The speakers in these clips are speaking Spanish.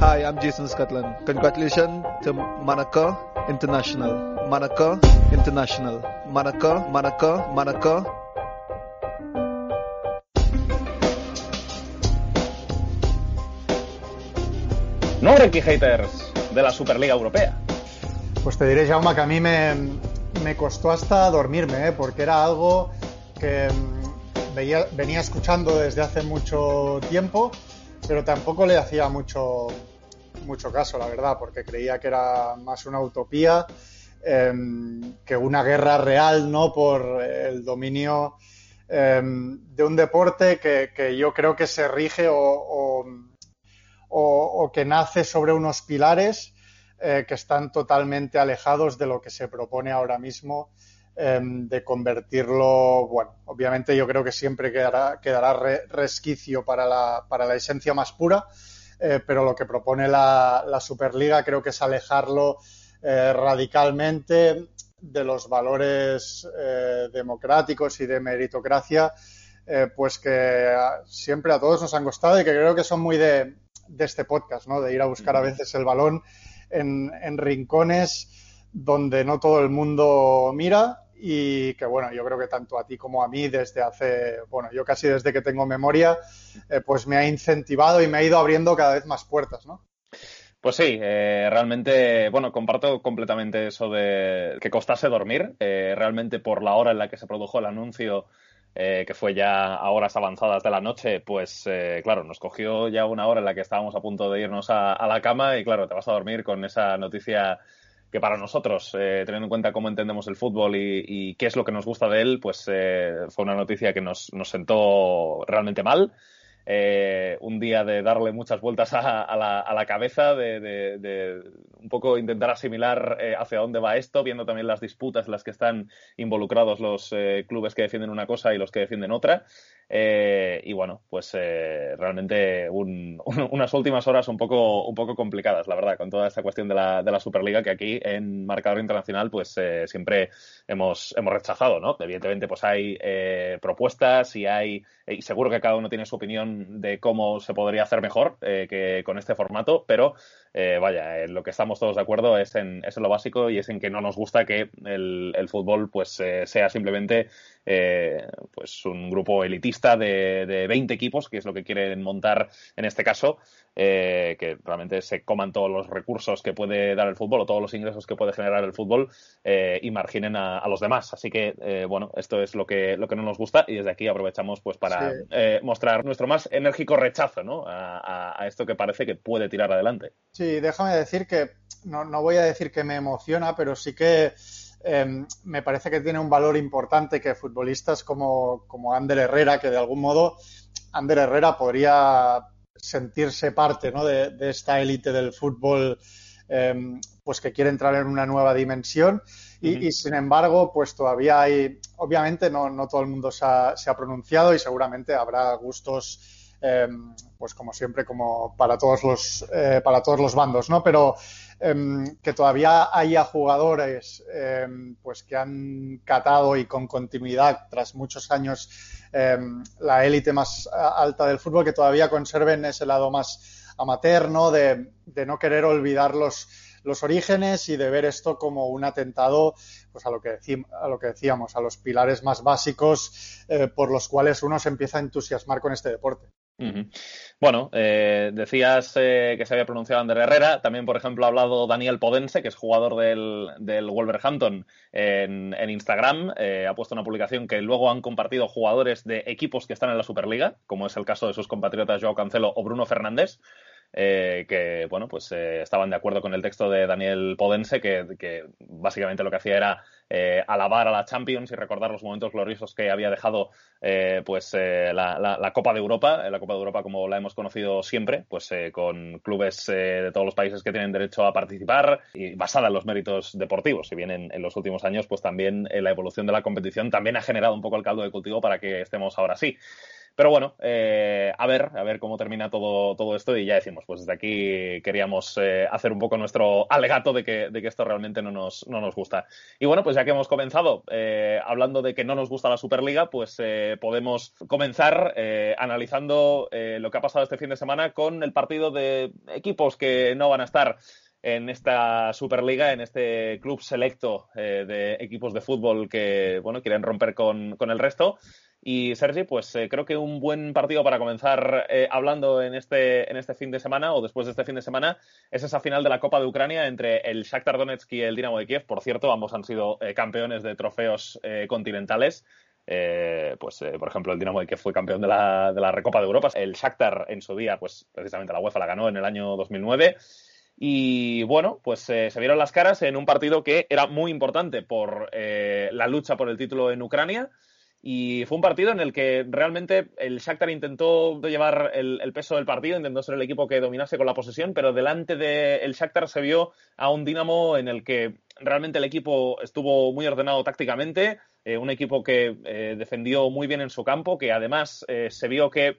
Hi, I'm Jason Scotland. Congratulations to Monaco International. Monaco International. Monaco, Monaco, Monaco. No, Reiki Haters de la Superliga Europea. Pues te diré, Jaume, que a mí me, me costó hasta dormirme, ¿eh? porque era algo que mm, veía, venía escuchando desde hace mucho tiempo, pero tampoco le hacía mucho, mucho caso, la verdad, porque creía que era más una utopía em, que una guerra real, ¿no? Por el dominio em, de un deporte que, que, yo creo que se rige o, o, que nace sobre unos pilares eh, que están totalmente alejados de lo que se propone ahora mismo em, de convertirlo, bueno, obviamente yo creo que siempre quedará, quedará re, resquicio para la, para la esencia más pura, eh, pero lo que propone la, la, Superliga creo que es alejarlo eh, radicalmente de los valores eh, democráticos y de meritocracia, pues que siempre a todos nos han costado y que creo que son muy de, de este podcast, ¿no? De ir a buscar a veces el balón en, en, rincones donde no todo el mundo mira y que bueno, yo creo que tanto a ti como a mí desde hace, bueno, yo casi desde que tengo memoria, eh, pues me ha incentivado y me ha ido abriendo cada vez más puertas, ¿no? Pues sí, eh, realmente, bueno, comparto completamente eso de que costase dormir. Eh, realmente por la hora en la que se produjo el anuncio, que fue ya a horas avanzadas de la noche, pues claro, nos cogió ya una hora en la que estábamos a punto de irnos a la cama y claro, te vas a dormir con esa noticia que para nosotros, eh, teniendo en cuenta cómo entendemos el fútbol y, y, qué es lo que nos gusta de él, pues eh, fue una noticia que nos, nos sentó realmente mal. Eh, un día de darle muchas vueltas a, la, cabeza, de, un poco intentar asimilar eh, hacia dónde va esto, viendo también las disputas en las que están involucrados los eh, clubes que defienden una cosa y los que defienden otra. Eh, y bueno, pues realmente un, un, unas últimas horas un poco, un poco complicadas, la verdad, con toda esta cuestión de la, de la Superliga que aquí en marcador internacional pues siempre hemos, hemos rechazado, ¿no? Evidentemente pues hay propuestas y hay, y seguro que cada uno tiene su opinión de cómo se podría hacer mejor eh, que con este formato, pero eh, vaya, en lo que estamos todos de acuerdo es en, es en, lo básico y es en que no nos gusta que el, el fútbol pues eh, sea simplemente eh, pues un grupo elitista de, de, 20 equipos, que es lo que quieren montar en este caso, eh, que realmente se coman todos los recursos que puede dar el fútbol o todos los ingresos que puede generar el fútbol eh, y marginen a, a, los demás. Así que, eh, bueno, esto es lo que, lo que no nos gusta y desde aquí aprovechamos pues para sí. mostrar nuestro más enérgico rechazo ¿no? a, a, a, esto que parece que puede tirar adelante. Sí, déjame decir que, no, no voy a decir que me emociona, pero sí que eh, me parece que tiene un valor importante que futbolistas como, como Ander Herrera, que de algún modo Ander Herrera podría sentirse parte ¿no? de, de, esta élite del fútbol, eh, pues que quiere entrar en una nueva dimensión. Y, uh -huh. y, sin embargo, pues todavía hay, obviamente no, no todo el mundo se ha, se ha, pronunciado y seguramente habrá gustos, eh, pues como siempre, como para todos los, eh, para todos los bandos, ¿no? Pero eh, que todavía haya jugadores eh, pues que han catado y con continuidad tras muchos años la élite más alta del fútbol, que todavía conserven ese lado más amateur, ¿no? De, de no querer olvidar los, los orígenes y de ver esto como un atentado pues a lo que, a lo que decíamos, a los pilares más básicos eh, por los cuales uno se empieza a entusiasmar con este deporte. Bueno, eh, decías eh, que se había pronunciado Ander Herrera, también, por ejemplo, ha hablado Daniel Podense, que es jugador del, del Wolverhampton en, Instagram, eh, ha puesto una publicación que luego han compartido jugadores de equipos que están en la Superliga, como es el caso de sus compatriotas Joao Cancelo o Bruno Fernández. eh, que bueno, pues eh, estaban de acuerdo con el texto de Daniel Podense, que, básicamente lo que hacía era eh, alabar a la Champions y recordar los momentos gloriosos que había dejado pues la, Copa de Europa, la Copa de Europa como la hemos conocido siempre, pues con clubes de todos los países que tienen derecho a participar y basada en los méritos deportivos. Si bien en, los últimos años, pues también la evolución de la competición también ha generado un poco el caldo de cultivo para que estemos ahora así. Pero bueno, eh, a ver, a ver cómo termina todo, todo esto y ya decimos, pues desde aquí queríamos eh, hacer un poco nuestro alegato de que, de que esto realmente no nos, no nos, gusta. Y bueno, pues ya que hemos comenzado eh, hablando de que no nos gusta la Superliga, pues podemos comenzar analizando lo que ha pasado este fin de semana con el partido de equipos que no van a estar en esta Superliga, en este club selecto de equipos de fútbol que, bueno, quieren romper con, con el resto. Y Sergi, pues eh, creo que un buen partido para comenzar eh, hablando en este, en este fin de semana o después de este fin de semana es esa final de la Copa de Ucrania entre el Shakhtar Donetsk y el Dinamo de Kiev. Por cierto, ambos han sido eh, campeones de trofeos continentales. pues, por ejemplo, el Dinamo de Kiev fue campeón de la, de la Recopa de Europa. El Shakhtar en su día, pues precisamente la UEFA la ganó en el año 2009. Y bueno, pues se vieron las caras en un partido que era muy importante por la lucha por el título en Ucrania. Y fue un partido en el que realmente el Shakhtar intentó llevar el, peso del partido, intentó ser el equipo que dominase con la posesión, pero delante del Shakhtar se vio a un Dinamo en el que realmente el equipo estuvo muy ordenado tácticamente, eh, un equipo que eh, defendió muy bien en su campo, que además eh, se vio que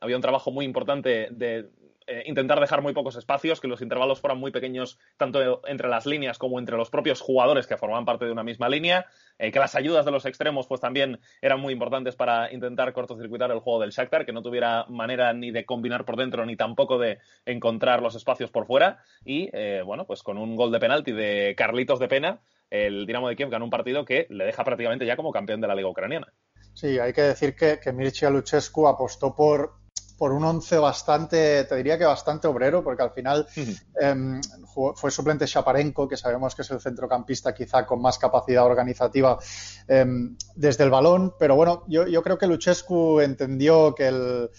había un trabajo muy importante de eh, intentar dejar muy pocos espacios, que los intervalos fueran muy pequeños tanto entre las líneas como entre los propios jugadores que formaban parte de una misma línea, eh, que las ayudas de los extremos pues también eran muy importantes para intentar cortocircuitar el juego del Shakhtar, que no tuviera manera ni de combinar por dentro ni tampoco de encontrar los espacios por fuera y eh, bueno, pues con un gol de penalti de Carlitos de Pena, el Dinamo de Kiev ganó un partido que le deja prácticamente ya como campeón de la Liga Ucraniana. Sí, hay que decir que, que Mircea Luchescu apostó por, por un once bastante, te diría que bastante obrero, porque al final em, fue suplente Shaparenko, que sabemos que es el centrocampista quizá con más capacidad organizativa em, desde el balón, pero bueno, yo, yo creo que Luchescu entendió que el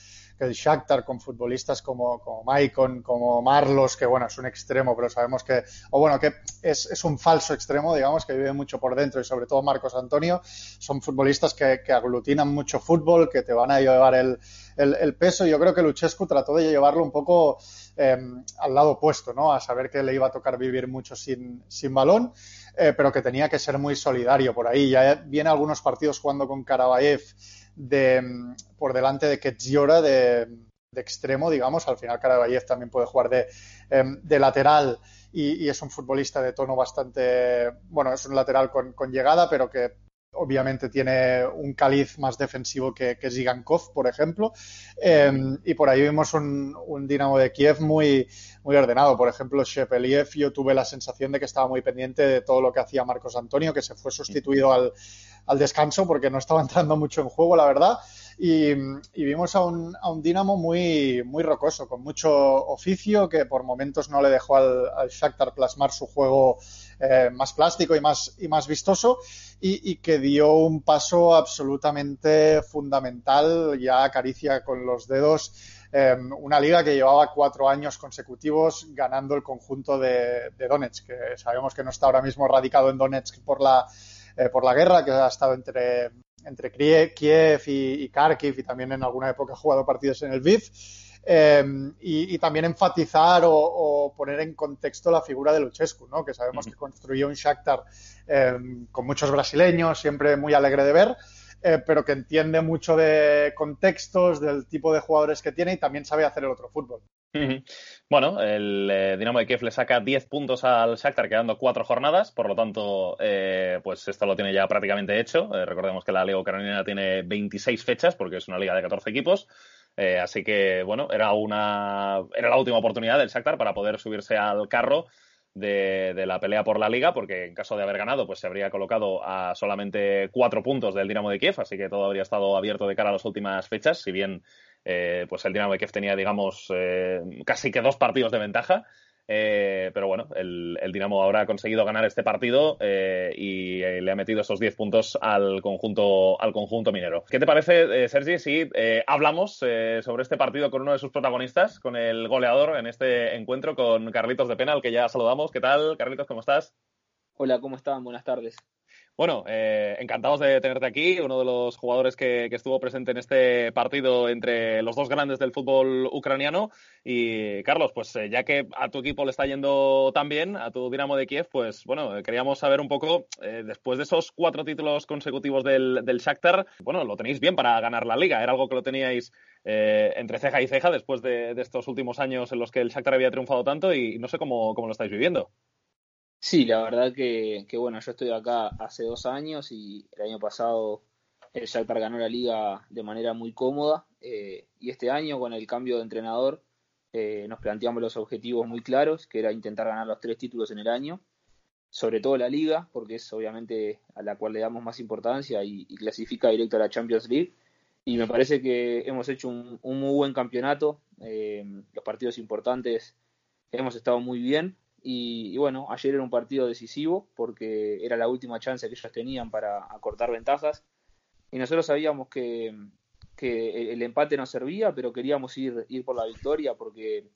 el Shakhtar con futbolistas como, como Maicon, como Marlos, que bueno, es un extremo, pero sabemos que, o bueno, que es, es, un falso extremo, digamos, que vive mucho por dentro y sobre todo Marcos Antonio, son futbolistas que, que aglutinan mucho fútbol, que te van a llevar el, el, el peso. Yo creo que Luchescu trató de llevarlo un poco eh, al lado opuesto, ¿no? A saber que le iba a tocar vivir mucho sin, sin balón. Eh, pero que tenía que ser muy solidario por ahí. Ya viene algunos partidos jugando con Karabaev de, por delante de Ketziora de, de extremo, digamos. Al final, Karabayev también puede jugar de, em, de lateral y, es un futbolista de tono bastante. Bueno, es un lateral con, con llegada, pero que obviamente tiene un caliz más defensivo que, que Zigankov, por ejemplo. Eh, y por ahí vimos un, un, Dinamo de Kiev muy, muy ordenado. Por ejemplo, Shepeliev, yo tuve la sensación de que estaba muy pendiente de todo lo que hacía Marcos Antonio, que se fue sustituido al, al descanso porque no estaba entrando mucho en juego, la verdad. Y, vimos a un, a un Dinamo muy, muy rocoso, con mucho oficio, que por momentos no le dejó al, al Shakhtar plasmar su juego eh, más plástico y más, y más vistoso y, y, que dio un paso absolutamente fundamental, ya acaricia con los dedos eh, una liga que llevaba cuatro años consecutivos ganando el conjunto de, de, Donetsk, que sabemos que no está ahora mismo radicado en Donetsk por la, eh, por la guerra, que ha estado entre, entre Kiev y, y Kharkiv y también en alguna época ha jugado partidos en el VIF eh, y, y, también enfatizar o, o, poner en contexto la figura de Luchescu, ¿no? que sabemos uh -huh. que construyó un Shakhtar eh, con muchos brasileños, siempre muy alegre de ver, eh, pero que entiende mucho de contextos, del tipo de jugadores que tiene y también sabe hacer el otro fútbol. Bueno, el eh, Dinamo de Kiev le saca 10 puntos al Shakhtar quedando cuatro jornadas, por lo tanto, eh, pues esto lo tiene ya prácticamente hecho. Eh, recordemos que la Liga Ucraniana tiene 26 fechas porque es una liga de 14 equipos. Eh, así que, bueno, era, una, era la última oportunidad del Shakhtar para poder subirse al carro de, de, la pelea por la liga, porque en caso de haber ganado, pues se habría colocado a solamente cuatro puntos del Dinamo de Kiev, así que todo habría estado abierto de cara a las últimas fechas, si bien eh, pues el Dinamo de Kiev tenía, digamos, eh, casi que dos partidos de ventaja. Eh, pero bueno, el, Dinamo ahora ha conseguido ganar este partido y le ha metido esos 10 puntos al conjunto, al conjunto minero. ¿Qué te parece, Sergi, si hablamos sobre este partido con uno de sus protagonistas, con el goleador en este encuentro, con Carlitos de Pena, al que ya saludamos? ¿Qué tal, Carlitos? ¿Cómo estás? Hola, ¿cómo están? Buenas tardes. Bueno, eh, encantados de tenerte aquí, uno de los jugadores que, estuvo presente en este partido entre los dos grandes del fútbol ucraniano. Y Carlos, pues eh, ya que a tu equipo le está yendo tan bien, a tu Dinamo de Kiev, pues bueno, queríamos saber un poco, eh, después de esos cuatro títulos consecutivos del, del Shakhtar, bueno, lo tenéis bien para ganar la liga, era algo que lo teníais entre ceja y ceja después de, estos últimos años en los que el Shakhtar había triunfado tanto y no sé cómo, cómo lo estáis viviendo. Sí, la verdad que, bueno, yo estoy acá hace dos años y el año pasado el Shakhtar ganó la liga de manera muy cómoda eh, y este año con el cambio de entrenador eh, nos planteamos los objetivos muy claros, que era intentar ganar los tres títulos en el año, sobre todo la liga, porque es obviamente a la cual le damos más importancia y, clasifica directo a la Champions League. Y me parece que hemos hecho un, muy buen campeonato, eh, los partidos importantes hemos estado muy bien, y, bueno, ayer era un partido decisivo porque era la última chance que ellos tenían para acortar ventajas. Y nosotros sabíamos que, que el empate nos servía, pero queríamos ir, ir por la victoria porque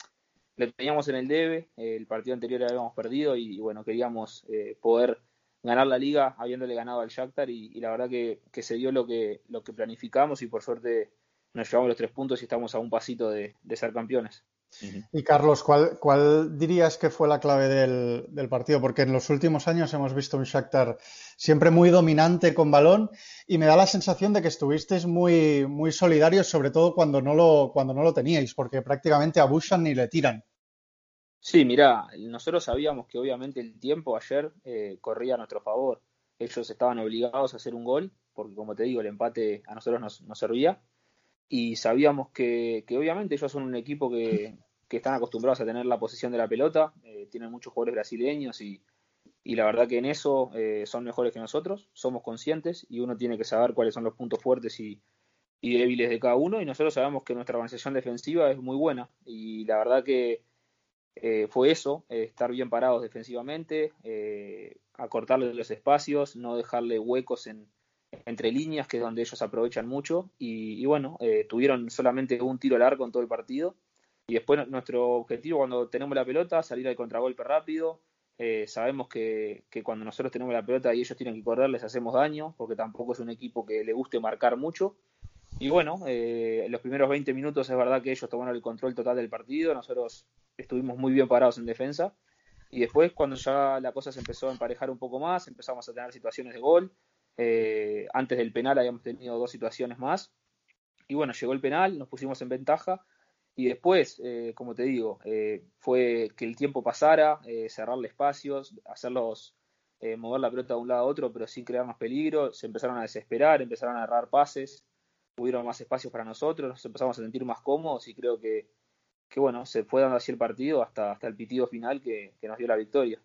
lo teníamos en el debe. El partido anterior lo habíamos perdido y, bueno, queríamos eh, poder ganar la liga habiéndole ganado al Shakhtar y, la verdad que, que, se dio lo que, lo que planificamos y por suerte nos llevamos los tres puntos y estamos a un pasito de ser campeones. Y Carlos, ¿cuál, dirías que fue la clave del, partido? Porque en los últimos años hemos visto un Shakhtar siempre muy dominante con balón y me da la sensación de que estuvisteis muy, muy solidarios, sobre todo cuando no, lo, cuando no lo teníais, porque prácticamente abusan ni le tiran. Sí, mira, nosotros sabíamos que obviamente el tiempo ayer eh, corría a nuestro favor. Ellos estaban obligados a hacer un gol, porque como te digo, el empate a nosotros nos, servía y sabíamos que, obviamente ellos son un equipo que, están acostumbrados a tener la posición de la pelota, eh, tienen muchos jugadores brasileños y, la verdad que en eso eh, son mejores que nosotros, somos conscientes y uno tiene que saber cuáles son los puntos fuertes y, débiles de cada uno y nosotros sabemos que nuestra organización defensiva es muy buena y la verdad que eh, fue eso, estar bien parados defensivamente, acortarle los espacios, no dejarle huecos en, entre líneas, que es donde ellos aprovechan mucho. Y, bueno, tuvieron solamente un tiro largo en todo el partido y después nuestro objetivo cuando tenemos la pelota, salir al contragolpe rápido. Eh, sabemos que, cuando nosotros tenemos la pelota y ellos tienen que correr, les hacemos daño, porque tampoco es un equipo que le guste marcar mucho. Y bueno, eh, los primeros 20 minutos es verdad que ellos tomaron el control total del partido, nosotros estuvimos muy bien parados en defensa. Y después, cuando ya la cosa se empezó a emparejar un poco más, empezamos a tener situaciones de gol. Eh, antes del penal habíamos tenido dos situaciones más. Y bueno, llegó el penal, nos pusimos en ventaja y después, eh, como te digo, eh, fue que el tiempo pasara, eh, cerrarle espacios, hacerlos mover la pelota de un lado a otro, pero sin crear más peligro. Se empezaron a desesperar, empezaron a errar pases, hubieron más espacios para nosotros, nos empezamos a sentir más cómodos y creo que, que bueno, se fue dando así el partido hasta, hasta el pitido final que, que nos dio la victoria.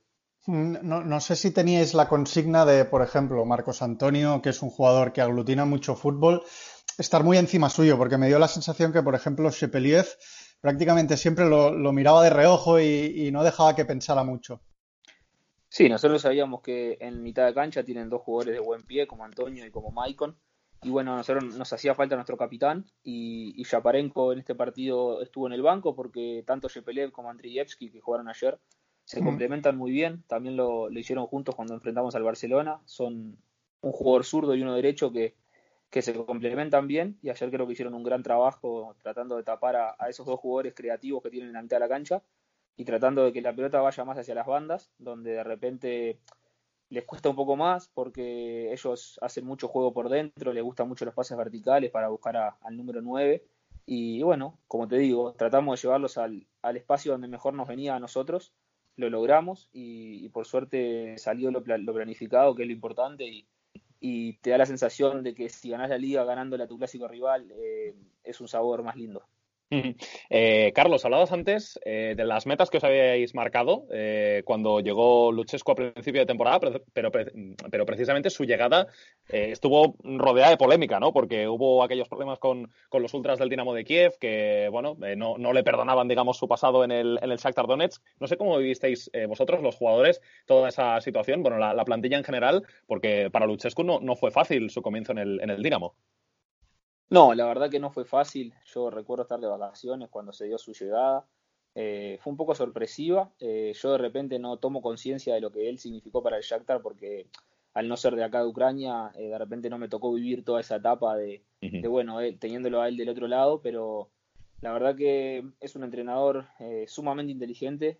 No, sé si teníais la consigna de, por ejemplo, Marcos Antonio, que es un jugador que aglutina mucho fútbol, estar muy encima suyo, porque me dio la sensación que, por ejemplo, Shepeliev prácticamente siempre lo, miraba de reojo y, no dejaba que pensara mucho. Sí, nosotros sabíamos que en mitad de cancha tienen dos jugadores de buen pie, como Antonio y como Maicon. Y bueno, nosotros nos hacía falta nuestro capitán y, y en este partido estuvo en el banco porque tanto Shepelev como Andrievski, que jugaron ayer, se mm. complementan muy bien. También lo, lo, hicieron juntos cuando enfrentamos al Barcelona. Son un jugador zurdo y uno derecho que, que se complementan bien y ayer creo que hicieron un gran trabajo tratando de tapar a, esos dos jugadores creativos que tienen ante a la cancha y tratando de que la pelota vaya más hacia las bandas, donde de repente les cuesta un poco más porque ellos hacen mucho juego por dentro, les gustan mucho los pases verticales para buscar al número 9 y bueno, como te digo, tratamos de llevarlos al, espacio donde mejor nos venía a nosotros, lo logramos y, por suerte salió lo, lo planificado, que es lo importante y, y te da la sensación de que si ganás la liga ganándole a tu clásico rival eh, es un sabor más lindo. Eh, Carlos, hablabas antes eh, de las metas que os habíais marcado eh, cuando llegó Luchescu a principio de temporada, pero, pero, precisamente su llegada estuvo rodeada de polémica, ¿no? Porque hubo aquellos problemas con, los ultras del Dinamo de Kiev que, bueno, no, no, le perdonaban, digamos, su pasado en el, en el Shakhtar Donetsk. No sé cómo vivisteis vosotros, los jugadores, toda esa situación, bueno, la, plantilla en general, porque para Luchescu no, no fue fácil su comienzo en el, en el Dinamo. No, la verdad que no fue fácil. Yo recuerdo estar de vacaciones cuando se dio su llegada. Eh, fue un poco sorpresiva. Eh, yo de repente no tomo conciencia de lo que él significó para el Shakhtar porque al no ser de acá de Ucrania, eh, de repente no me tocó vivir toda esa etapa de, bueno, teniéndolo a él del otro lado, pero la verdad que es un entrenador sumamente inteligente,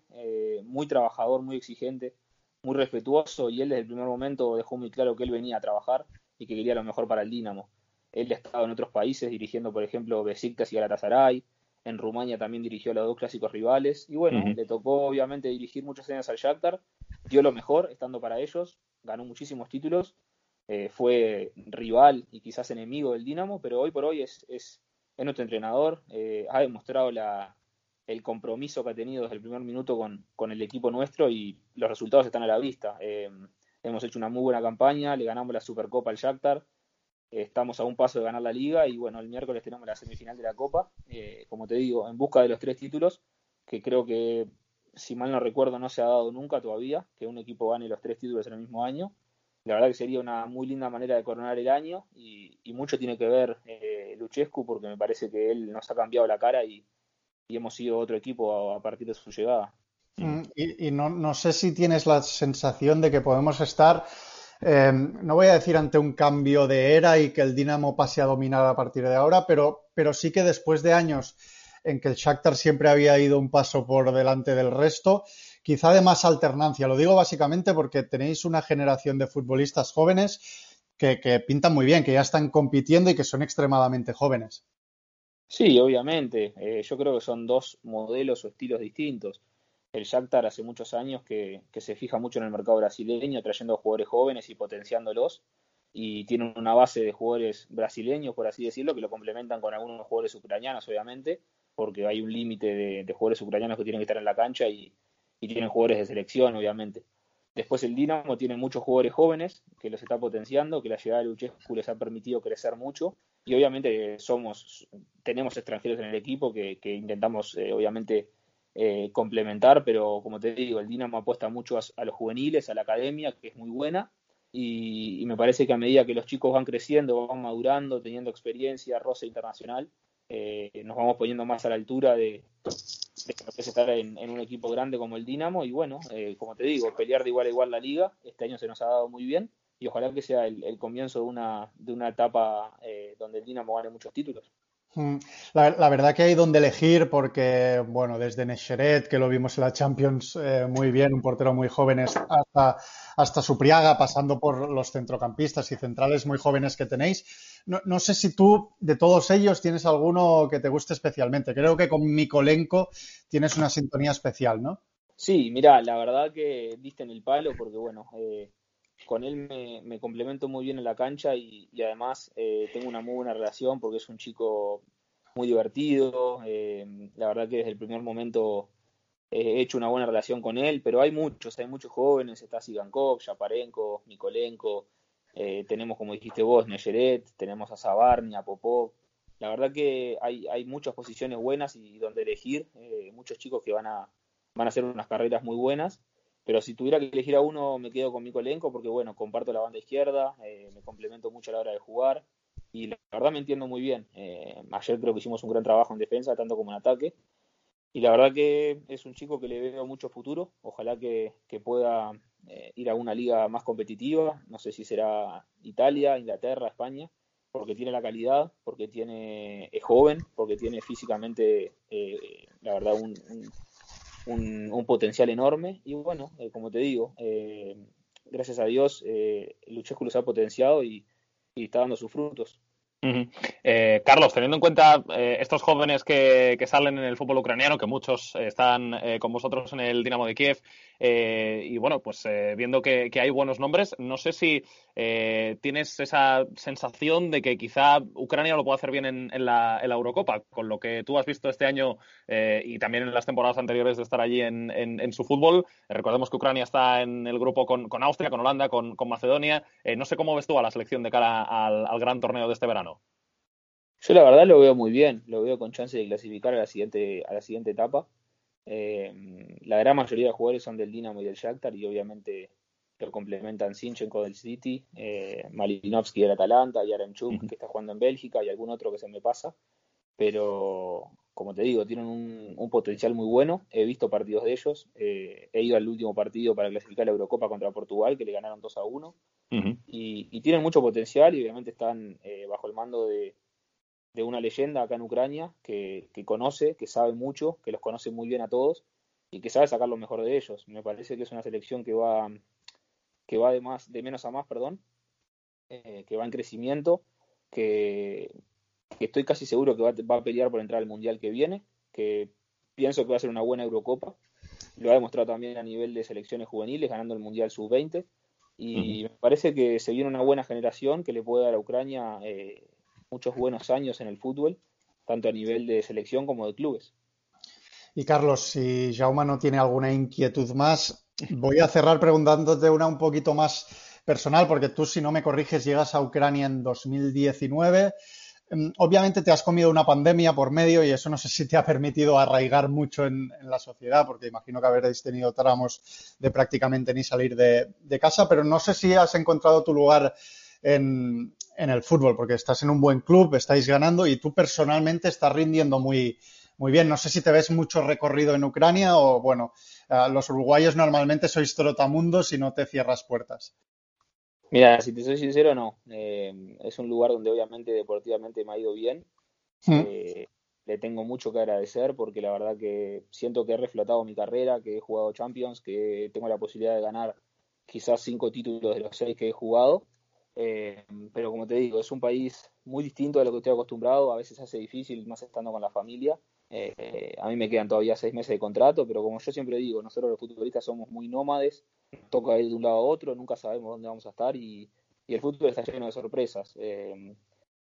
muy trabajador, muy exigente, muy respetuoso y él desde el primer momento dejó muy claro que él venía a trabajar y que quería lo mejor para el Dinamo. Él ha estado en otros países dirigiendo, por ejemplo, Besiktas y Galatasaray. En Rumania también dirigió los dos clásicos rivales. Y bueno, le tocó obviamente dirigir muchos años al Shakhtar. Dio lo mejor estando para ellos. Ganó muchísimos títulos. Eh, fue rival y quizás enemigo del Dinamo, pero hoy por hoy es, es, nuestro entrenador. Eh, ha demostrado la, el compromiso que ha tenido desde el primer minuto con, con, el equipo nuestro y los resultados están a la vista. Eh, hemos hecho una muy buena campaña, le ganamos la Supercopa al Shakhtar, Estamos a un paso de ganar la liga y bueno, el miércoles tenemos la semifinal de la Copa, eh, como te digo, en busca de los tres títulos, que creo que, si mal no recuerdo, no se ha dado nunca todavía, que un equipo gane los tres títulos en el mismo año. La verdad que sería una muy linda manera de coronar el año y, mucho tiene que ver eh, Luchescu porque me parece que él nos ha cambiado la cara y, hemos sido otro equipo a, partir de su llegada. Mm, y, no, no sé si tienes la sensación de que podemos estar Em, no voy a decir ante un cambio de era y que el Dinamo pase a dominar a partir de ahora, pero, pero sí que después de años en que el Shakhtar siempre había ido un paso por delante del resto, quizá de más alternancia. Lo digo básicamente porque tenéis una generación de futbolistas jóvenes que, pintan muy bien, que ya están compitiendo y que son extremadamente jóvenes. Sí, obviamente. Eh, yo creo que son dos modelos o estilos distintos el Shakhtar hace muchos años que, se fija mucho en el mercado brasileño, trayendo jugadores jóvenes y potenciándolos. Y tienen una base de jugadores brasileños, por así decirlo, que lo complementan con algunos jugadores ucranianos, obviamente, porque hay un límite de, jugadores ucranianos que tienen que estar en la cancha y, tienen jugadores de selección, obviamente. Después el Dinamo tiene muchos jugadores jóvenes que los está potenciando, que la llegada de Luchescu les ha permitido crecer mucho y obviamente somos tenemos extranjeros en el equipo que, intentamos eh, obviamente eh, complementar, pero como te digo, el Dinamo apuesta mucho a, los juveniles, a la academia, que es muy buena, y, me parece que a medida que los chicos van creciendo, van madurando, teniendo experiencia, roce internacional, eh, nos vamos poniendo más a la altura de, de estar en, un equipo grande como el Dinamo, y bueno, eh, como te digo, pelear de igual a igual la liga, este año se nos ha dado muy bien, y ojalá que sea el, comienzo de una, de una etapa donde el Dinamo gane muchos títulos. Mm, la, verdad que hay donde elegir porque, bueno, desde Nesheret, que lo vimos en la Champions eh, muy bien, un portero muy joven, hasta, hasta Supriaga, pasando por los centrocampistas y centrales muy jóvenes que tenéis. No, sé si tú, de todos ellos, tienes alguno que te guste especialmente. Creo que con Mikolenko tienes una sintonía especial, ¿no? Sí, mira, la verdad que diste en el palo porque, bueno, eh, con él me, complemento muy bien en la cancha y, además eh, tengo una muy buena relación porque es un chico muy divertido. Eh, la verdad que desde el primer momento he hecho una buena relación con él, pero hay muchos, hay muchos jóvenes, está Sigankov, Yaparenko, Nikolenko, eh, tenemos como dijiste vos, Neyeret, tenemos a Sabarni, a Popov. La verdad que hay, hay muchas posiciones buenas y donde elegir, muchos chicos que van a, van a hacer unas carreras muy buenas pero si tuviera que elegir a uno, me quedo con Mico Elenco porque, bueno, comparto la banda izquierda, eh, me complemento mucho a la hora de jugar y la verdad me entiendo muy bien. Eh, ayer creo que hicimos un gran trabajo en defensa, tanto como en ataque. Y la verdad que es un chico que le veo mucho futuro. Ojalá que, pueda eh, ir a una liga más competitiva. No sé si será Italia, Inglaterra, España, porque tiene la calidad, porque tiene, es joven, porque tiene físicamente, la verdad, un, potencial enorme y bueno, eh, como te digo, eh, gracias a Dios eh, Luchescu los ha potenciado y, está dando sus frutos. Eh, Carlos, teniendo en cuenta eh, estos jóvenes que, salen en el fútbol ucraniano, que muchos están eh, con vosotros en el Dinamo de Kiev, y bueno, pues viendo que, hay buenos nombres, no sé si tienes esa sensación de que quizá Ucrania lo pueda hacer bien en, la, Eurocopa, con lo que tú has visto este año y también en las temporadas anteriores de estar allí en, su fútbol. recordemos que Ucrania está en el grupo con, Austria, con Holanda, con, Macedonia. no sé cómo ves tú a la selección de cara al gran torneo de este verano. Yo la verdad lo veo muy bien, lo veo con chance de clasificar a la siguiente, a la siguiente etapa. Eh, la gran mayoría de jugadores son del Dinamo y del Shakhtar y obviamente lo complementan Sinchenko del City, eh, Malinovsky del Atalanta, Yaremchuk que está jugando en Bélgica y algún otro que se me pasa. Pero como te digo, tienen un, potencial muy bueno. He visto partidos de ellos. Eh, he ido al último partido para clasificar la Eurocopa contra Portugal, que le ganaron 2 a 1. y, tienen mucho potencial y obviamente están bajo el mando de, de una leyenda acá en Ucrania que, conoce, que sabe mucho, que los conoce muy bien a todos y que sabe sacar lo mejor de ellos. Me parece que es una selección que va, que va de, más, de menos a más, perdón, eh, que va en crecimiento, que, estoy casi seguro que va, va, a pelear por entrar al Mundial que viene, que pienso que va a ser una buena Eurocopa. Lo ha demostrado también a nivel de selecciones juveniles, ganando el Mundial Sub-20. Y me parece que se viene una buena generación que le puede dar a Ucrania eh, muchos buenos años en el fútbol, tanto a nivel de selección como de clubes. Y Carlos, si Jauma no tiene alguna inquietud más, voy a cerrar preguntándote una un poquito más personal, porque tú, si no me corriges, llegas a Ucrania en 2019. Mm, obviamente te has comido una pandemia por medio y eso no sé si te ha permitido arraigar mucho en, la sociedad, porque imagino que habréis tenido tramos de prácticamente ni salir de, de casa, pero no sé si has encontrado tu lugar en, en el fútbol, porque estás en un buen club, estáis ganando y tú personalmente estás rindiendo muy, muy bien. No sé si te ves mucho recorrido en Ucrania o, bueno, los uruguayos normalmente sois trotamundos y no te cierras puertas. Mira, si te soy sincero, no. Eh, es un lugar donde obviamente deportivamente me ha ido bien. Mm. Eh, le tengo mucho que agradecer porque la verdad que siento que he reflotado mi carrera, que he jugado Champions, que tengo la posibilidad de ganar quizás cinco títulos de los seis que he jugado eh, pero como te digo, es un país muy distinto de lo que estoy acostumbrado, a veces hace difícil, más estando con la familia. Eh, a mí me quedan todavía seis meses de contrato, pero como yo siempre digo, nosotros los futbolistas somos muy nómades, toca ir de un lado a otro, nunca sabemos dónde vamos a estar y, el fútbol está lleno de sorpresas. Eh,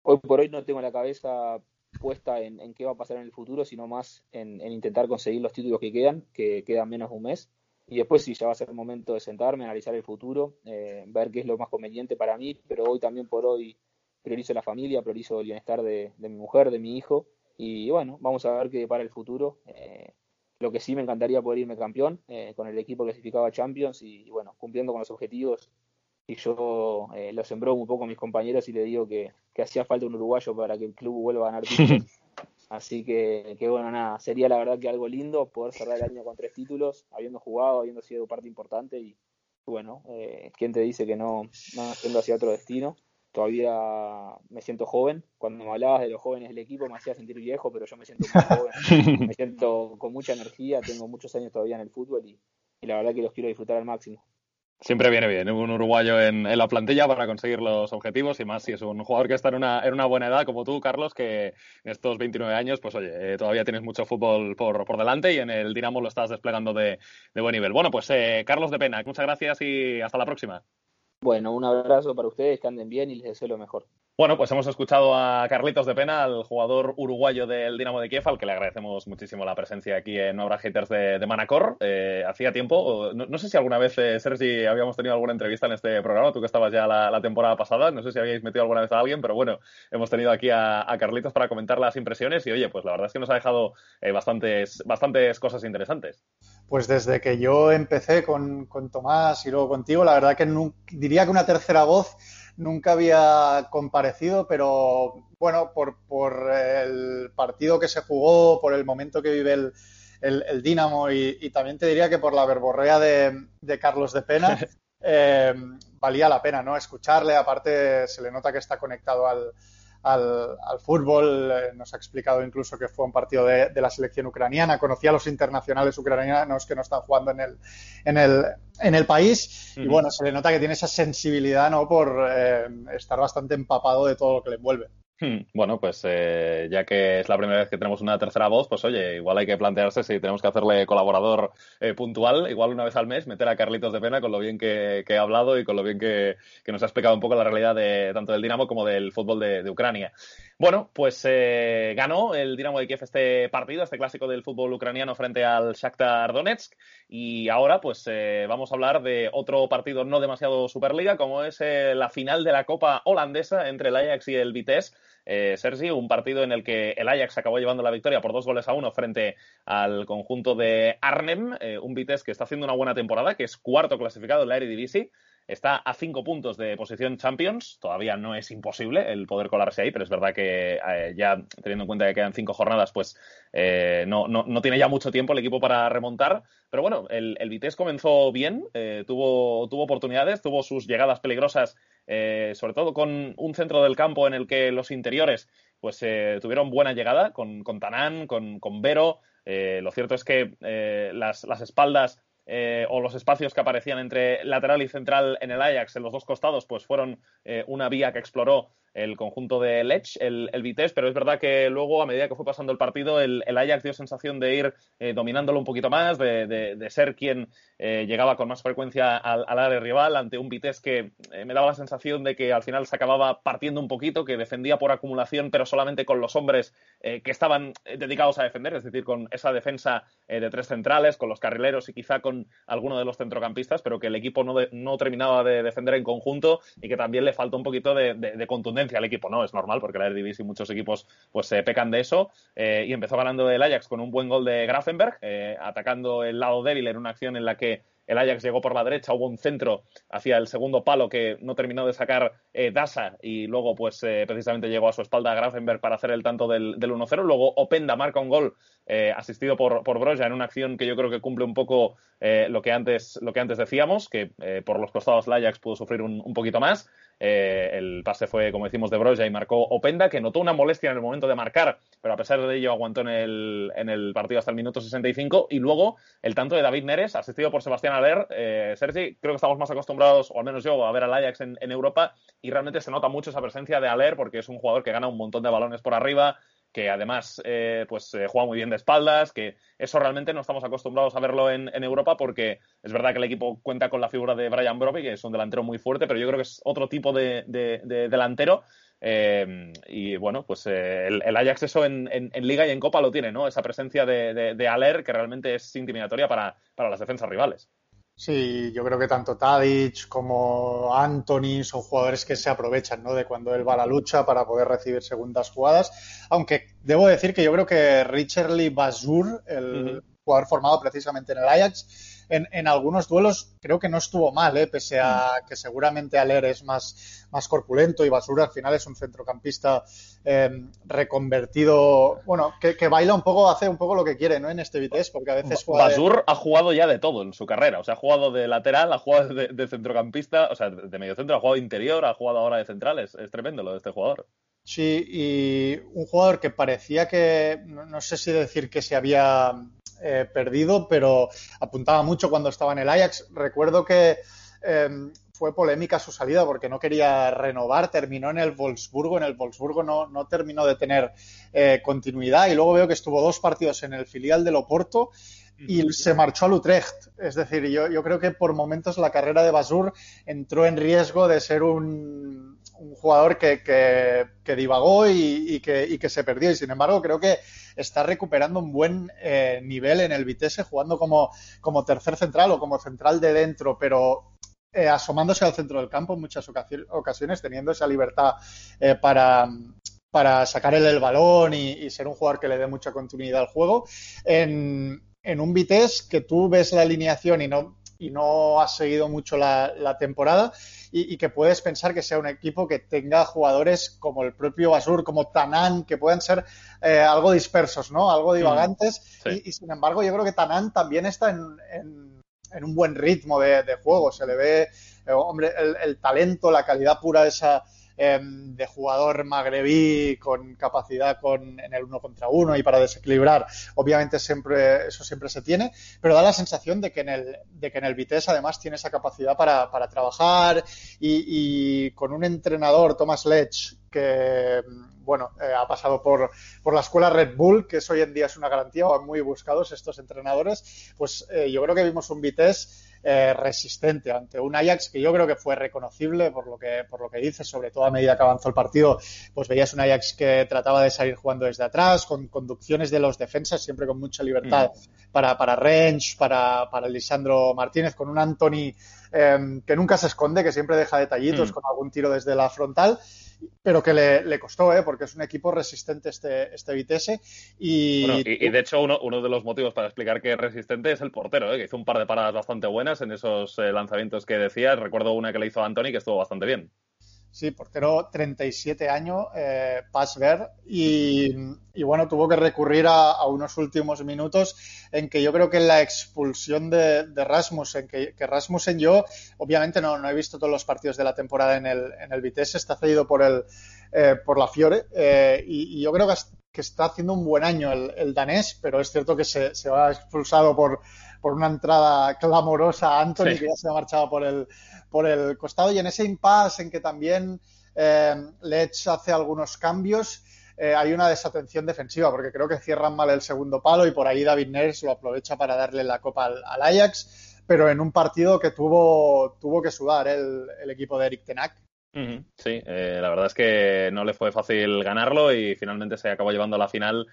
hoy por hoy no tengo la cabeza puesta en, qué va a pasar en el futuro, sino más en, en intentar conseguir los títulos que quedan, que quedan menos de un mes. Y después sí, ya va a ser el momento de sentarme, analizar el futuro, eh, ver qué es lo más conveniente para mí, pero hoy también por hoy priorizo la familia, priorizo el bienestar de, mi mujer, de mi hijo, y bueno, vamos a ver qué para el futuro. Eh, lo que sí me encantaría poder irme campeón eh, con el equipo clasificado a Champions y, bueno, cumpliendo con los objetivos. Y yo lo sembró un poco a mis compañeros y le digo que, que hacía falta un uruguayo para que el club vuelva a ganar títulos. Así que, bueno, nada, sería la verdad que algo lindo poder cerrar el año con tres títulos, habiendo jugado, habiendo sido parte importante y bueno, eh, ¿quién te dice que no, no yendo hacia otro destino? Todavía me siento joven. Cuando me hablabas de los jóvenes del equipo me hacía sentir viejo, pero yo me siento muy joven. me siento con mucha energía, tengo muchos años todavía en el fútbol y la verdad que los quiero disfrutar al máximo. Siempre viene bien un uruguayo en, la plantilla para conseguir los objetivos y más si es un jugador que está en una, en una buena edad como tú, Carlos, que en estos 29 años, pues oye, eh, todavía tienes mucho fútbol por, por, delante y en el Dinamo lo estás desplegando de, de buen nivel. Bueno, pues eh, Carlos de Pena, muchas gracias y hasta la próxima. Bueno, un abrazo para ustedes, que anden bien y les deseo lo mejor. Bueno, pues hemos escuchado a Carlitos de Pena, al jugador uruguayo del Dinamo de Kiev, al que le agradecemos muchísimo la presencia aquí en Obra Haters de, Manacor. Eh, hacía tiempo, no, sé si alguna vez, eh, Sergi, habíamos tenido alguna entrevista en este programa, tú que estabas ya la, temporada pasada, no sé si habíais metido alguna vez a alguien, pero bueno, hemos tenido aquí a, Carlitos para comentar las impresiones y oye, pues la verdad es que nos ha dejado eh, bastantes, bastantes cosas interesantes. Pues desde que yo empecé con, Tomás y luego contigo, la verdad que diría que una tercera voz nunca había comparecido, pero bueno, por, por, el partido que se jugó, por el momento que vive el, el, Dinamo y, también te diría que por la verborrea de, de Carlos de Pena, eh, valía la pena no escucharle. Aparte, se le nota que está conectado al, al, fútbol. Eh, nos ha explicado incluso que fue un partido de, la selección ucraniana. Conocía a los internacionales ucranianos que no están jugando en el, en el, en el país. Y bueno, se le nota que tiene esa sensibilidad ¿no? por eh, estar bastante empapado de todo lo que le envuelve. Hmm, bueno, pues eh, ya que es la primera vez que tenemos una tercera voz, pues oye, igual hay que plantearse si tenemos que hacerle colaborador eh, puntual, igual una vez al mes, meter a Carlitos de Pena con lo bien que, ha hablado y con lo bien que, nos ha explicado un poco la realidad de tanto del Dinamo como del fútbol de, Ucrania. Bueno, pues eh, ganó el Dinamo de Kiev este partido, este clásico del fútbol ucraniano frente al Shakhtar Donetsk. Y ahora pues vamos a hablar de otro partido no demasiado Superliga como es la final de la Copa holandesa entre el Ajax y el Vitesse. Eh, Sergi, un partido en el que el Ajax acabó llevando la victoria por dos goles a uno frente al conjunto de Arnhem, eh, un Vitesse que está haciendo una buena temporada, que es cuarto clasificado en la Eredivisie, está a cinco puntos de posición Champions, todavía no es imposible el poder colarse ahí, pero es verdad que eh, ya teniendo en cuenta que quedan cinco jornadas, pues eh, no, no, tiene ya mucho tiempo el equipo para remontar, pero bueno, el, el Vitesse comenzó bien, tuvo, tuvo oportunidades, tuvo sus llegadas peligrosas eh, sobre todo con un centro del campo en el que los interiores pues eh, tuvieron buena llegada con, con Tanán, con, con Vero. Eh, lo cierto es que las, las, espaldas o los espacios que aparecían entre lateral y central en el Ajax, en los dos costados, pues fueron una vía que exploró el conjunto de Lech, el, el Vitesse, pero es verdad que luego, a medida que fue pasando el partido, el, Ajax dio sensación de ir eh, dominándolo un poquito más, de, ser quien eh, llegaba con más frecuencia al, área rival ante un Vitesse que eh, me daba la sensación de que al final se acababa partiendo un poquito, que defendía por acumulación, pero solamente con los hombres que estaban dedicados a defender, es decir, con esa defensa de tres centrales, con los carrileros y quizá con alguno de los centrocampistas, pero que el equipo no, no terminaba de defender en conjunto y que también le faltó un poquito de contundencia al equipo, ¿no? Es normal porque la Eredivisie y muchos equipos pues se pecan de eso eh, y empezó ganando el Ajax con un buen gol de Grafenberg, eh, atacando el lado débil en una acción en la que el Ajax llegó por la derecha, hubo un centro hacia el segundo palo que no terminó de sacar eh, Dasa y luego pues eh, precisamente llegó a su espalda Grafenberg para hacer el tanto del, 1-0. Luego Openda marca un gol asistido por, por Broja en una acción que yo creo que cumple un poco lo, que antes, lo que antes decíamos, que por los costados el Ajax pudo sufrir un, un poquito más. El pase fue, como decimos, de Broja y marcó Openda, que notó una molestia en el momento de marcar, pero a pesar de ello aguantó en el, en el partido hasta el minuto 65. Y luego el tanto de David Neres, asistido por Sebastián ver, eh, Sergi, creo que estamos más acostumbrados, o al menos yo, a ver al Ajax en, Europa y realmente se nota mucho esa presencia de Aler porque es un jugador que gana un montón de balones por arriba, que además eh, pues eh, juega muy bien de espaldas, que eso realmente no estamos acostumbrados a verlo en, Europa porque es verdad que el equipo cuenta con la figura de Brian Broby, que es un delantero muy fuerte, pero yo creo que es otro tipo de, delantero. Eh, y bueno, pues el, Ajax eso en, Liga y en Copa lo tiene, ¿no? Esa presencia de, Aler que realmente es intimidatoria para las defensas rivales. Sí, yo creo que tanto Tadic como Anthony son jugadores que se aprovechan ¿no? de cuando él va a la lucha para poder recibir segundas jugadas. Aunque debo decir que yo creo que Richard Lee Basur, el jugador formado precisamente en el Ajax, en, algunos duelos creo que no estuvo mal, ¿eh? pese a mm. que seguramente Aler es más, más corpulento y Basura al final es un centrocampista em, reconvertido, bueno, que, baila un poco, hace un poco lo que quiere ¿no? en este Vitesse, porque a veces juega Basur ha jugado ya de todo en su carrera, o sea, ha jugado de lateral, ha jugado de, centrocampista, o sea, de medio centro, ha jugado interior, ha jugado ahora de central, es, tremendo lo de este jugador. Sí, y un jugador que parecía que, no sé si decir que se había eh, perdido, pero apuntaba mucho cuando estaba en el Ajax. Recuerdo que em, fue polémica su salida porque no quería renovar, terminó en el Wolfsburgo, en el Wolfsburgo no, no terminó de tener eh, continuidad y luego veo que estuvo dos partidos en el filial del Oporto y se marchó al Utrecht. Es decir, yo, yo creo que por momentos la carrera de Basur entró en riesgo de ser un, un jugador que, que, divagó y, que, y, que, se perdió. Y sin embargo, creo que está recuperando un buen eh, nivel en el Vitesse, jugando como, como tercer central o como central de dentro, pero eh, asomándose al centro del campo en muchas ocasiones, teniendo esa libertad eh, para, para sacar el, balón y, ser un jugador que le dé mucha continuidad al juego. En, en un Vitesse que tú ves la alineación y no, y no has seguido mucho la, la temporada y, que puedes pensar que sea un equipo que tenga jugadores como el propio Basur, como Tanan, que puedan ser eh, algo dispersos, ¿no? Algo mm, divagantes. y, sin embargo, yo creo que Tanan también está en, en, un buen ritmo de, juego. Se le ve, eh, hombre, el, talento, la calidad pura de esa, em, de jugador magrebí con capacidad con, en el uno contra uno y para desequilibrar, obviamente siempre, eso siempre se tiene, pero da la sensación de que en el, de que en el Vitesse además tiene esa capacidad para, para trabajar y, y, con un entrenador, Thomas Lech, que bueno, eh, ha pasado por, por, la escuela Red Bull, que es hoy en día es una garantía, van muy buscados estos entrenadores, pues eh, yo creo que vimos un Vitesse eh, resistente ante un Ajax que yo creo que fue reconocible por lo que, por lo que dice, sobre todo a medida que avanzó el partido, pues veías un Ajax que trataba de salir jugando desde atrás, con conducciones de los defensas, siempre con mucha libertad mm. para, para Rensch, para, para Lisandro Martínez, con un Anthony eh, que nunca se esconde, que siempre deja detallitos mm. con algún tiro desde la frontal pero que le, costó, ¿eh? porque es un equipo resistente este, este Vitesse. Y... Bueno, y, y, de hecho, uno, uno, de los motivos para explicar que es resistente es el portero, ¿eh? que hizo un par de paradas bastante buenas en esos eh, lanzamientos que decías. Recuerdo una que le hizo a Anthony que estuvo bastante bien. Sí, portero 37 años, eh, Ver, y, y, bueno, tuvo que recurrir a, unos últimos minutos en que yo creo que la expulsión de, de Rasmussen, que, que, Rasmussen yo, obviamente no, no, he visto todos los partidos de la temporada en el, en el Vitesse, está cedido por, el, eh, por la Fiore, eh, y, yo creo que, que, está haciendo un buen año el, el danés, pero es cierto que se, se va expulsado por, por una entrada clamorosa a Anthony, sí. que ya se ha marchado por el por el costado y en ese impasse en que también eh, Lech hace algunos cambios, eh, hay una desatención defensiva porque creo que cierran mal el segundo palo y por ahí David Neres lo aprovecha para darle la copa al, al Ajax, pero en un partido que tuvo, tuvo que sudar el, el equipo de Eric -huh. Sí, eh, la verdad es que no le fue fácil ganarlo y finalmente se acabó llevando a la final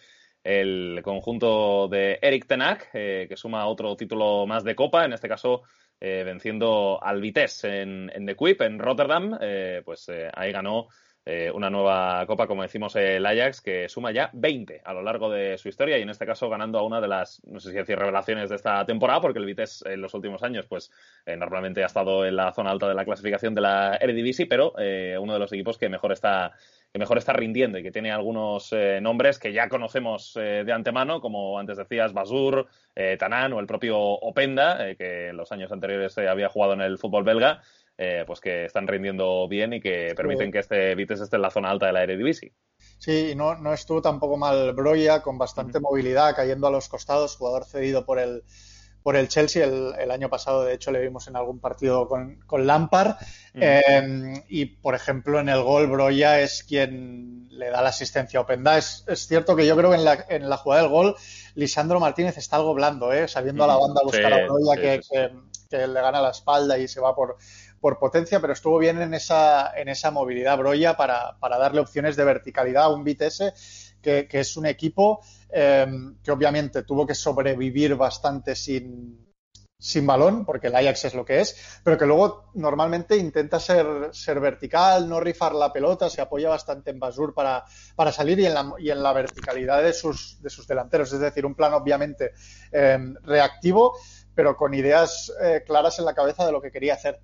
el conjunto de Eric Tenac, eh, que suma otro título más de Copa, en este caso eh, venciendo al Vitesse en, en The Quip, en Rotterdam, eh, pues eh, ahí ganó eh, una nueva copa, como decimos, el Ajax, que suma ya 20 a lo largo de su historia y en este caso ganando a una de las, no sé si decir revelaciones de esta temporada, porque el Vitesse en los últimos años, pues eh, normalmente ha estado en la zona alta de la clasificación de la Eredivisie, pero uno de los equipos que mejor está que mejor está rindiendo y que tiene algunos eh, nombres que ya conocemos eh, de antemano, como antes decías, Basur, eh, Tanan o el propio Openda, que en los años anteriores había jugado en el fútbol belga, pues que están rindiendo bien y que permiten sí. que este Vitesse esté en la zona alta de la Eredivisie. Sí, no, no estuvo tampoco mal Broya, con bastante uh -huh. movilidad, cayendo a los costados, jugador cedido por el, por el Chelsea. El, el, año pasado, de hecho, le vimos en algún partido con, con Lampard. Mm. Eh, y, por ejemplo, en el gol, Broya es quien le da la asistencia a Openda. Es, es cierto que yo creo que en la, en la, jugada del gol, Lisandro Martínez está algo blando, ¿eh? saliendo a la banda a buscar sí, a Broya sí, que, sí. que, que, le gana la espalda y se va por, por potencia, pero estuvo bien en esa, en esa movilidad Broya para, para darle opciones de verticalidad a un Vitesse que, que es un equipo eh, que obviamente tuvo que sobrevivir bastante sin, sin balón, porque el Ajax es lo que es, pero que luego normalmente intenta ser, ser vertical, no rifar la pelota, se apoya bastante en Basur para, para salir y en, la, y en la verticalidad de sus, de sus delanteros. Es decir, un plan obviamente eh, reactivo, pero con ideas eh, claras en la cabeza de lo que quería hacer.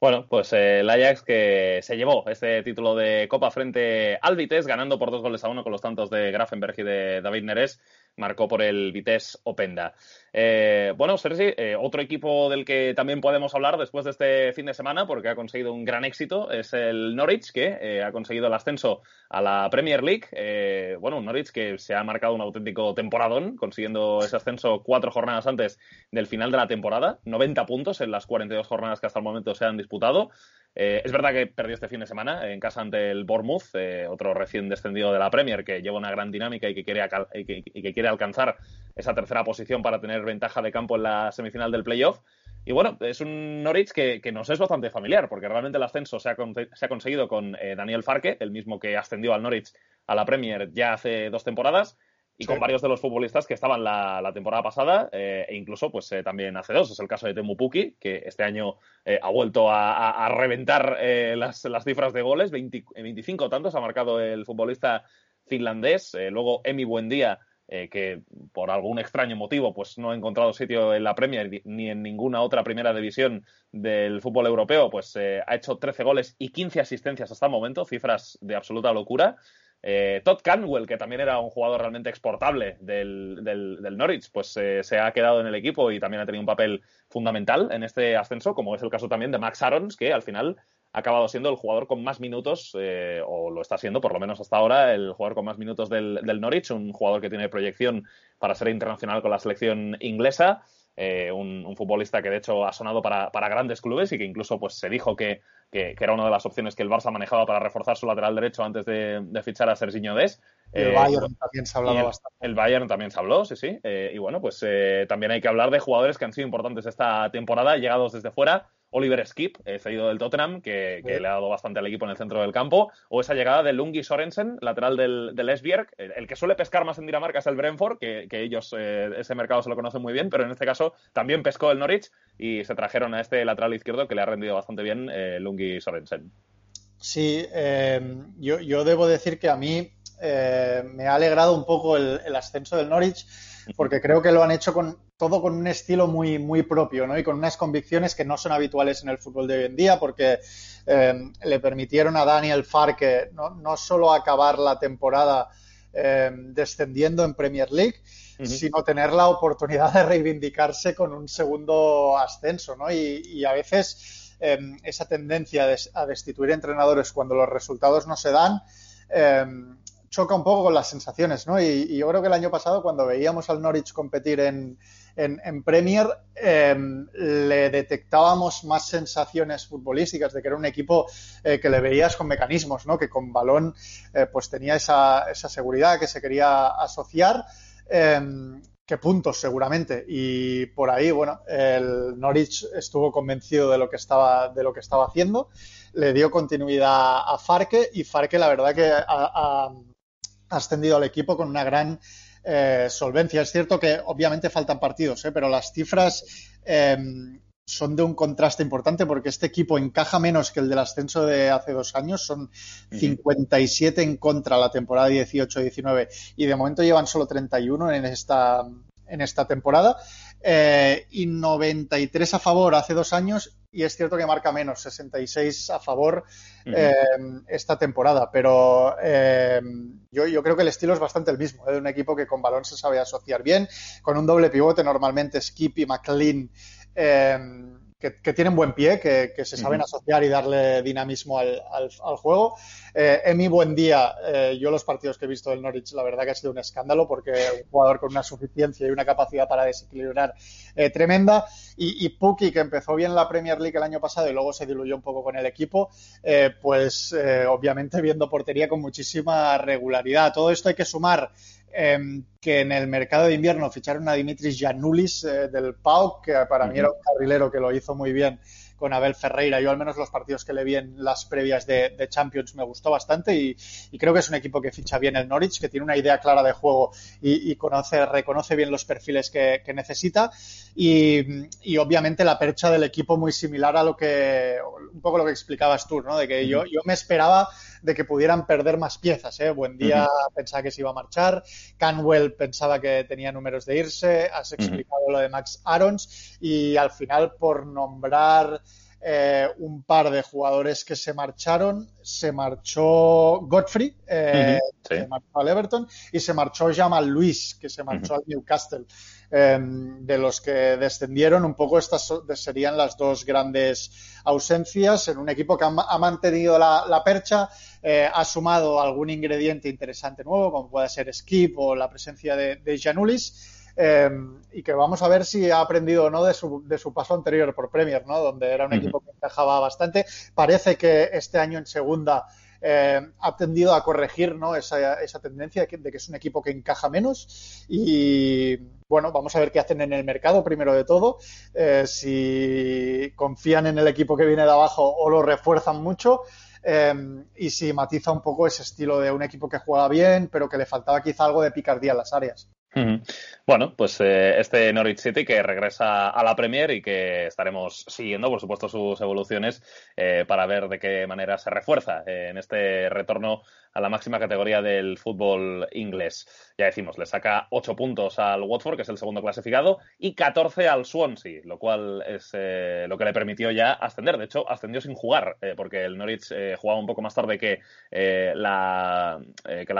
Bueno, pues eh, el Ajax que se llevó este título de Copa frente al Vitesse, ganando por dos goles a uno con los tantos de Grafenberg y de David Neres, marcó por el Vitesse Openda. Eh, bueno, Sergi, eh, otro equipo del que también podemos hablar después de este fin de semana, porque ha conseguido un gran éxito, es el Norwich, que eh, ha conseguido el ascenso a la Premier League. Eh, bueno, un Norwich que se ha marcado un auténtico temporadón, consiguiendo ese ascenso cuatro jornadas antes del final de la temporada, 90 puntos en las 42 jornadas que hasta el momento se han disputado. Eh, es verdad que perdió este fin de semana en casa ante el Bournemouth, eh, otro recién descendido de la Premier que lleva una gran dinámica y que, quiere, que, quiere alcanzar esa tercera posición para tener ventaja de campo en la semifinal del playoff. Y bueno, es un Norwich que, que, nos es bastante familiar, porque realmente el ascenso se ha, se ha conseguido con eh, Daniel Farke, el mismo que ascendió al Norwich a la Premier ya hace dos temporadas, y con varios de los futbolistas que estaban la, temporada pasada eh, e incluso pues eh, también hace dos. Es el caso de Temu Puki, que este año eh, ha vuelto a, reventar eh, las, las, cifras de goles, 20, 25 tantos ha marcado el futbolista finlandés. Luego Emi Buendía, que por algún extraño motivo pues no ha encontrado sitio en la Premier ni en ninguna otra primera división del fútbol europeo, pues ha hecho 13 goles y 15 asistencias hasta el momento, cifras de absoluta locura. Eh, Todd Canwell, que también era un jugador realmente exportable del, del, Norwich, pues eh, se ha quedado en el equipo y también ha tenido un papel fundamental en este ascenso, como es el caso también de Max Arons, que al final ha acabado siendo el jugador con más minutos, eh, o lo está siendo por lo menos hasta ahora, el jugador con más minutos del, Norwich, un jugador que tiene proyección para ser internacional con la selección inglesa. Eh, un, futbolista que de hecho ha sonado para, grandes clubes y que incluso pues se dijo que, era una de las opciones que el Barça manejaba para reforzar su lateral derecho antes de, fichar a Serginho Des. el eh, Bayern también se ha hablado bastante. El Bayern también se habló, sí, sí. Eh, y bueno, pues también hay que hablar de jugadores que han sido importantes esta temporada, llegados desde fuera. Oliver Skip, eh, cedido del Tottenham, que, le ha dado bastante al equipo en el centro del campo, o esa llegada de Lungi Sorensen, lateral del, del Esbjerg, el, que suele pescar más en Dinamarca es el Brentford, que, ellos eh, ese mercado se lo conocen muy bien, pero en este caso también pescó el Norwich y se trajeron a este lateral izquierdo que le ha rendido bastante bien eh, Sorensen. Sí, yo, yo, debo decir que a mí me ha alegrado un poco el ascenso del Norwich porque creo que lo han hecho con todo con un estilo muy, muy propio, ¿no? Y con unas convicciones que no son habituales en el fútbol de hoy en día, porque eh, le permitieron a Daniel Farke no, no solo acabar la temporada eh, descendiendo en Premier League, sino tener la oportunidad de reivindicarse con un segundo ascenso, ¿no? Y, a veces eh, esa tendencia a destituir entrenadores cuando los resultados no se dan choca un poco con las sensaciones, ¿no? Y, yo creo que el año pasado, cuando veíamos al Norwich competir en, Premier, em, le detectábamos más sensaciones futbolísticas de que era un equipo eh, que le veías con mecanismos, ¿no? Que con balón eh, pues tenía esa, esa, seguridad que se quería asociar. Que puntos seguramente y por ahí bueno el Norwich estuvo convencido de lo que estaba de lo que estaba haciendo le dio continuidad a Farke y Farke la verdad que ha, ascendido al equipo con una gran eh, solvencia. Es cierto que obviamente faltan partidos, ¿eh? pero las cifras em, son de un contraste importante porque este equipo encaja menos que el del ascenso de hace dos años. Son 57 en contra la temporada 18-19 y de momento llevan solo 31 en esta, en esta temporada. Eh, y 93 a favor hace dos años y es cierto que marca menos, 66 a favor eh, esta temporada, pero eh, yo, yo, creo que el estilo es bastante el mismo, de un equipo que con balón se sabe asociar bien, con un doble pivote normalmente Skip y McLean que, tienen buen pie, que, se saben asociar y darle dinamismo al, juego. Eh, Emi, buen día. Eh, yo los partidos que he visto del Norwich, la verdad que ha sido un escándalo porque un jugador con una suficiencia y una capacidad para desequilibrar eh, tremenda. Y, y Puki, que empezó bien la Premier League el año pasado y luego se diluyó un poco con el equipo, eh, pues obviamente viendo portería con muchísima regularidad. Todo esto hay que sumar Em, que en el mercado de invierno ficharon a Dimitris Janoulis eh, del PAOK, que para mí era un carrilero que lo hizo muy bien con Abel Ferreira. Yo al menos los partidos que le vi en las previas de, Champions me gustó bastante y, creo que es un equipo que ficha bien el Norwich, que tiene una idea clara de juego y, conoce, reconoce bien los perfiles que, necesita y, obviamente la percha del equipo muy similar a lo que, un poco lo que explicabas tú, ¿no? De que yo, yo me esperaba de que pudieran perder más piezas. ¿eh? Buen día pensaba que se iba a marchar, Canwell pensaba que tenía números de irse, has explicado lo de Max Arons y al final por nombrar eh, un par de jugadores que se marcharon, se marchó Godfrey, eh, se marchó al Everton y se marchó Jamal Luis, que se marchó al Newcastle. Em, de los que descendieron, un poco estas serían las dos grandes ausencias en un equipo que ha, mantenido la, percha, eh, ha sumado algún ingrediente interesante nuevo, como puede ser Skip o la presencia de, de Janulis. Em, y que vamos a ver si ha aprendido o no de su, de su paso anterior por Premier, ¿no? donde era un equipo que encajaba bastante. Parece que este año en segunda eh, ha tendido a corregir ¿no? esa, esa tendencia de que, es un equipo que encaja menos y bueno, vamos a ver qué hacen en el mercado primero de todo, eh, si confían en el equipo que viene de abajo o lo refuerzan mucho. Eh, y si matiza un poco ese estilo de un equipo que juega bien, pero que le faltaba quizá algo de picardía en las áreas. Bueno, pues eh, este Norwich City que regresa a la Premier y que estaremos siguiendo, por supuesto, sus evoluciones eh, para ver de qué manera se refuerza eh, en este retorno a la máxima categoría del fútbol inglés. Ya decimos, le saca 8 puntos al Watford, que es el segundo clasificado, y 14 al Swansea, lo cual es lo que le permitió ya ascender. De hecho, ascendió sin jugar, porque el Norwich jugaba un poco más tarde que la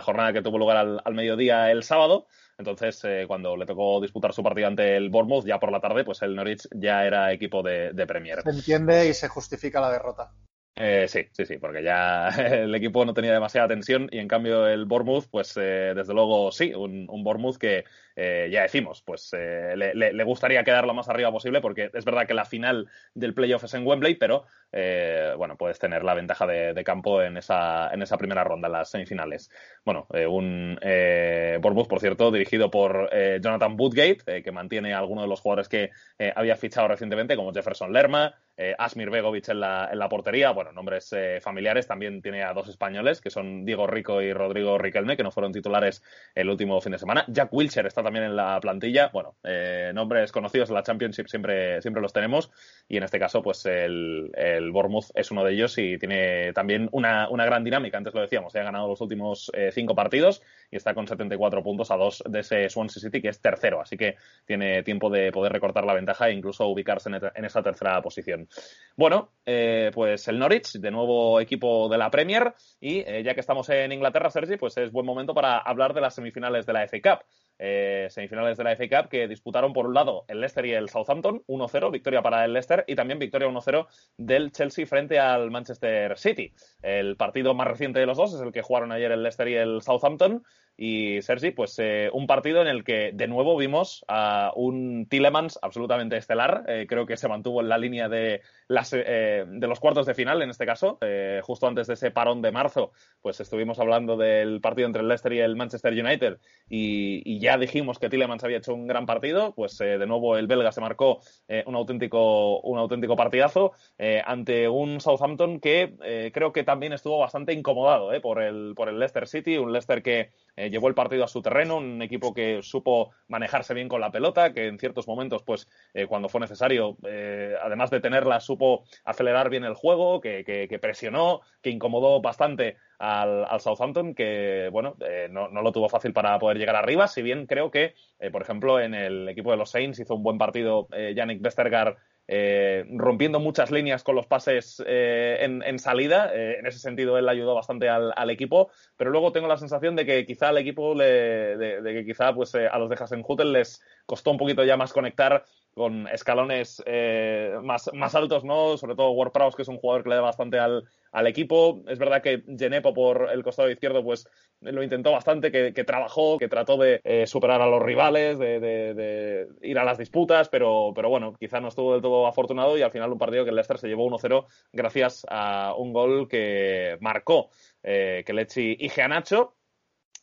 jornada que tuvo lugar al mediodía el sábado. Entonces, eh, cuando le tocó disputar su partido ante el Bournemouth, ya por la tarde, pues el Norwich ya era equipo de, Premier. Se entiende y se justifica la derrota. Eh, sí, sí, sí, porque ya el equipo no tenía demasiada tensión y en cambio el Bournemouth, pues eh, desde luego sí, un, un Bournemouth que eh, ya decimos, pues eh, le, le, gustaría quedar lo más arriba posible porque es verdad que la final del playoff es en Wembley, pero eh, bueno, puedes tener la ventaja de, campo en esa, en esa primera ronda, en las semifinales. Bueno, un Bournemouth, por cierto, dirigido por Jonathan Woodgate, que mantiene a algunos de los jugadores que había fichado recientemente, como Jefferson Lerma, Asmir Begovic en la, en la portería, bueno, nombres familiares, también tiene a dos españoles, que son Diego Rico y Rodrigo Riquelme, que no fueron titulares el último fin de semana. Jack Wilshere está también en la plantilla. Bueno, eh, nombres conocidos en la Championship siempre, siempre los tenemos y en este caso pues el, el Bournemouth es uno de ellos y tiene también una, una gran dinámica. Antes lo decíamos, ha ganado los últimos eh, cinco partidos y está con 74 puntos a dos de ese Swansea City que es tercero, así que tiene tiempo de poder recortar la ventaja e incluso ubicarse en, en esa tercera posición. Bueno, eh, pues el Norwich, de nuevo equipo de la Premier y eh, ya que estamos en Inglaterra, Sergi, pues es buen momento para hablar de las semifinales de la FA Cup eh, semifinales de la FA Cup que disputaron por un lado el Leicester y el Southampton, 1-0, victoria para el Leicester y también victoria 1-0 del Chelsea frente al Manchester City. El partido más reciente de los dos es el que jugaron ayer el Leicester y el Southampton y Sergi, pues eh, un partido en el que de nuevo vimos a un Tillemans absolutamente estelar. Eh, creo que se mantuvo en la línea de, las, eh, de los cuartos de final, en este caso. Eh, justo antes de ese parón de marzo, pues estuvimos hablando del partido entre el Leicester y el Manchester United y, y ya dijimos que Tillemans había hecho un gran partido. Pues eh, de nuevo el belga se marcó un, auténtico, un auténtico partidazo ante un Southampton que creo que también estuvo bastante incomodado por, el, por el Leicester City, un Leicester que eh, llevó el partido a su terreno, un equipo que supo manejarse bien con la pelota, que en ciertos momentos, pues eh, cuando fue necesario, eh, además de tenerla, acelerar bien el juego, que, presionó, que incomodó bastante al, Southampton, que bueno, eh, no, lo tuvo fácil para poder llegar arriba, si bien creo que, eh, por ejemplo, en el equipo de los Saints hizo un buen partido eh, Yannick Westergaard eh, rompiendo muchas líneas con los pases en, salida. En ese sentido, él ayudó bastante al, equipo, pero luego tengo la sensación de que quizá al equipo, le, de, que quizá pues, a los de Hasenhutel les costó un poquito ya más conectar con escalones eh, más, más altos, ¿no? Sobre todo Ward Prowse, que es un jugador que le da bastante al, al equipo. Es verdad que Genepo por el costado izquierdo, pues lo intentó bastante, que, que trabajó, que trató de eh, superar a los rivales, de, de, de, ir a las disputas, pero, pero bueno, quizá no estuvo del todo afortunado y al final un partido que el Leicester se llevó 1-0 gracias a un gol que marcó eh, Kelechi y Geanacho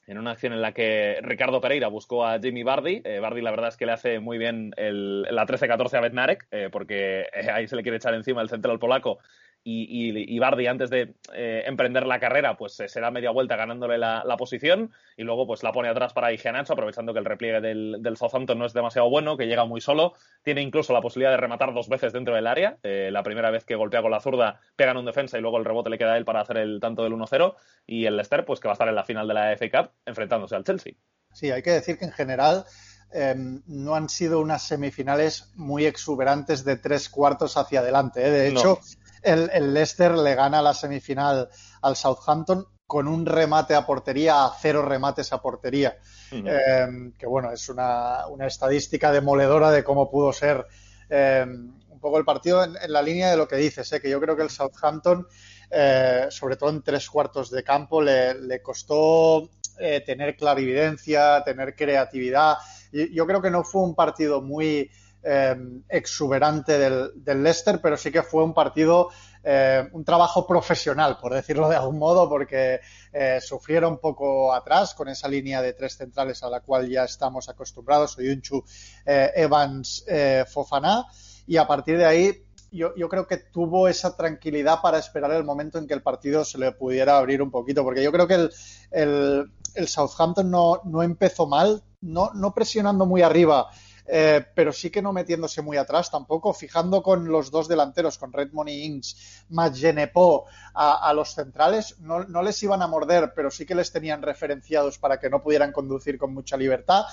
en una acción en la que Ricardo Pereira buscó a Jimmy Bardi. Eh, Bardi la verdad es que le hace muy bien el, la 13-14 a Bednarek, eh, porque eh, ahí se le quiere echar encima el central polaco y, y, y, Bardi antes de eh, emprender la carrera pues se da media vuelta ganándole la, la, posición y luego pues la pone atrás para Igeanacho aprovechando que el repliegue del, del, Southampton no es demasiado bueno, que llega muy solo, tiene incluso la posibilidad de rematar dos veces dentro del área, eh, la primera vez que golpea con la zurda pega en un defensa y luego el rebote le queda a él para hacer el tanto del 1-0 y el Leicester pues que va a estar en la final de la FA Cup enfrentándose al Chelsea. Sí, hay que decir que en general eh, no han sido unas semifinales muy exuberantes de tres cuartos hacia adelante. ¿eh? De hecho, no el, el, Leicester le gana la semifinal al Southampton con un remate a portería a cero remates a portería. Uh -huh. eh, que bueno, es una, una, estadística demoledora de cómo pudo ser eh, un poco el partido en, en, la línea de lo que dices, ¿eh? que yo creo que el Southampton, eh, sobre todo en tres cuartos de campo, le, le costó eh, tener clarividencia, tener creatividad. Y yo creo que no fue un partido muy eh, exuberante del, Leicester, pero sí que fue un partido, eh, un trabajo profesional, por decirlo de algún modo, porque eh, sufrieron poco atrás con esa línea de tres centrales a la cual ya estamos acostumbrados, Oyunchu, eh, Evans, eh, Fofana, y a partir de ahí yo, creo que tuvo esa tranquilidad para esperar el momento en que el partido se le pudiera abrir un poquito, porque yo creo que el, el, Southampton no, empezó mal, no presionando muy arriba, eh, pero sí que no metiéndose muy atrás tampoco, fijando con los dos delanteros, con Redmond y Ings, más Genepo a, los centrales, no, no, les iban a morder, pero sí que les tenían referenciados para que no pudieran conducir con mucha libertad.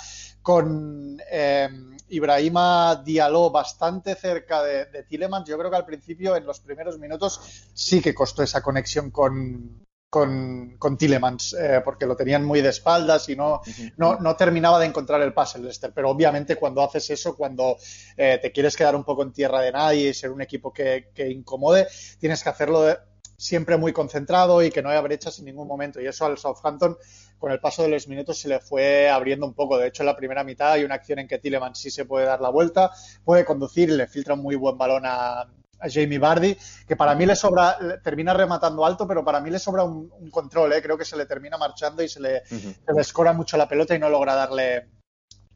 Con eh, Ibrahima Diallo bastante cerca de, de Tillemans, yo creo que al principio, en los primeros minutos, sí que costó esa conexión con, con, con Tillemans, eh, porque lo tenían muy de espaldas y no, no, no, terminaba de encontrar el pase el Leicester. Pero obviamente cuando haces eso, cuando eh, te quieres quedar un poco en tierra de nadie y ser un equipo que, que incomode, tienes que hacerlo de, siempre muy concentrado y que no haya brechas en ningún momento. Y eso al Southampton, con el paso de los minutos, se le fue abriendo un poco. De hecho, en la primera mitad hay una acción en que Tilleman sí se puede dar la vuelta, puede conducir y le filtra un muy buen balón a, Jamie Bardi, que para mí le sobra, termina rematando alto, pero para mí le sobra un, control, ¿eh? creo que se le termina marchando y se le, escora mucho la pelota y no logra darle,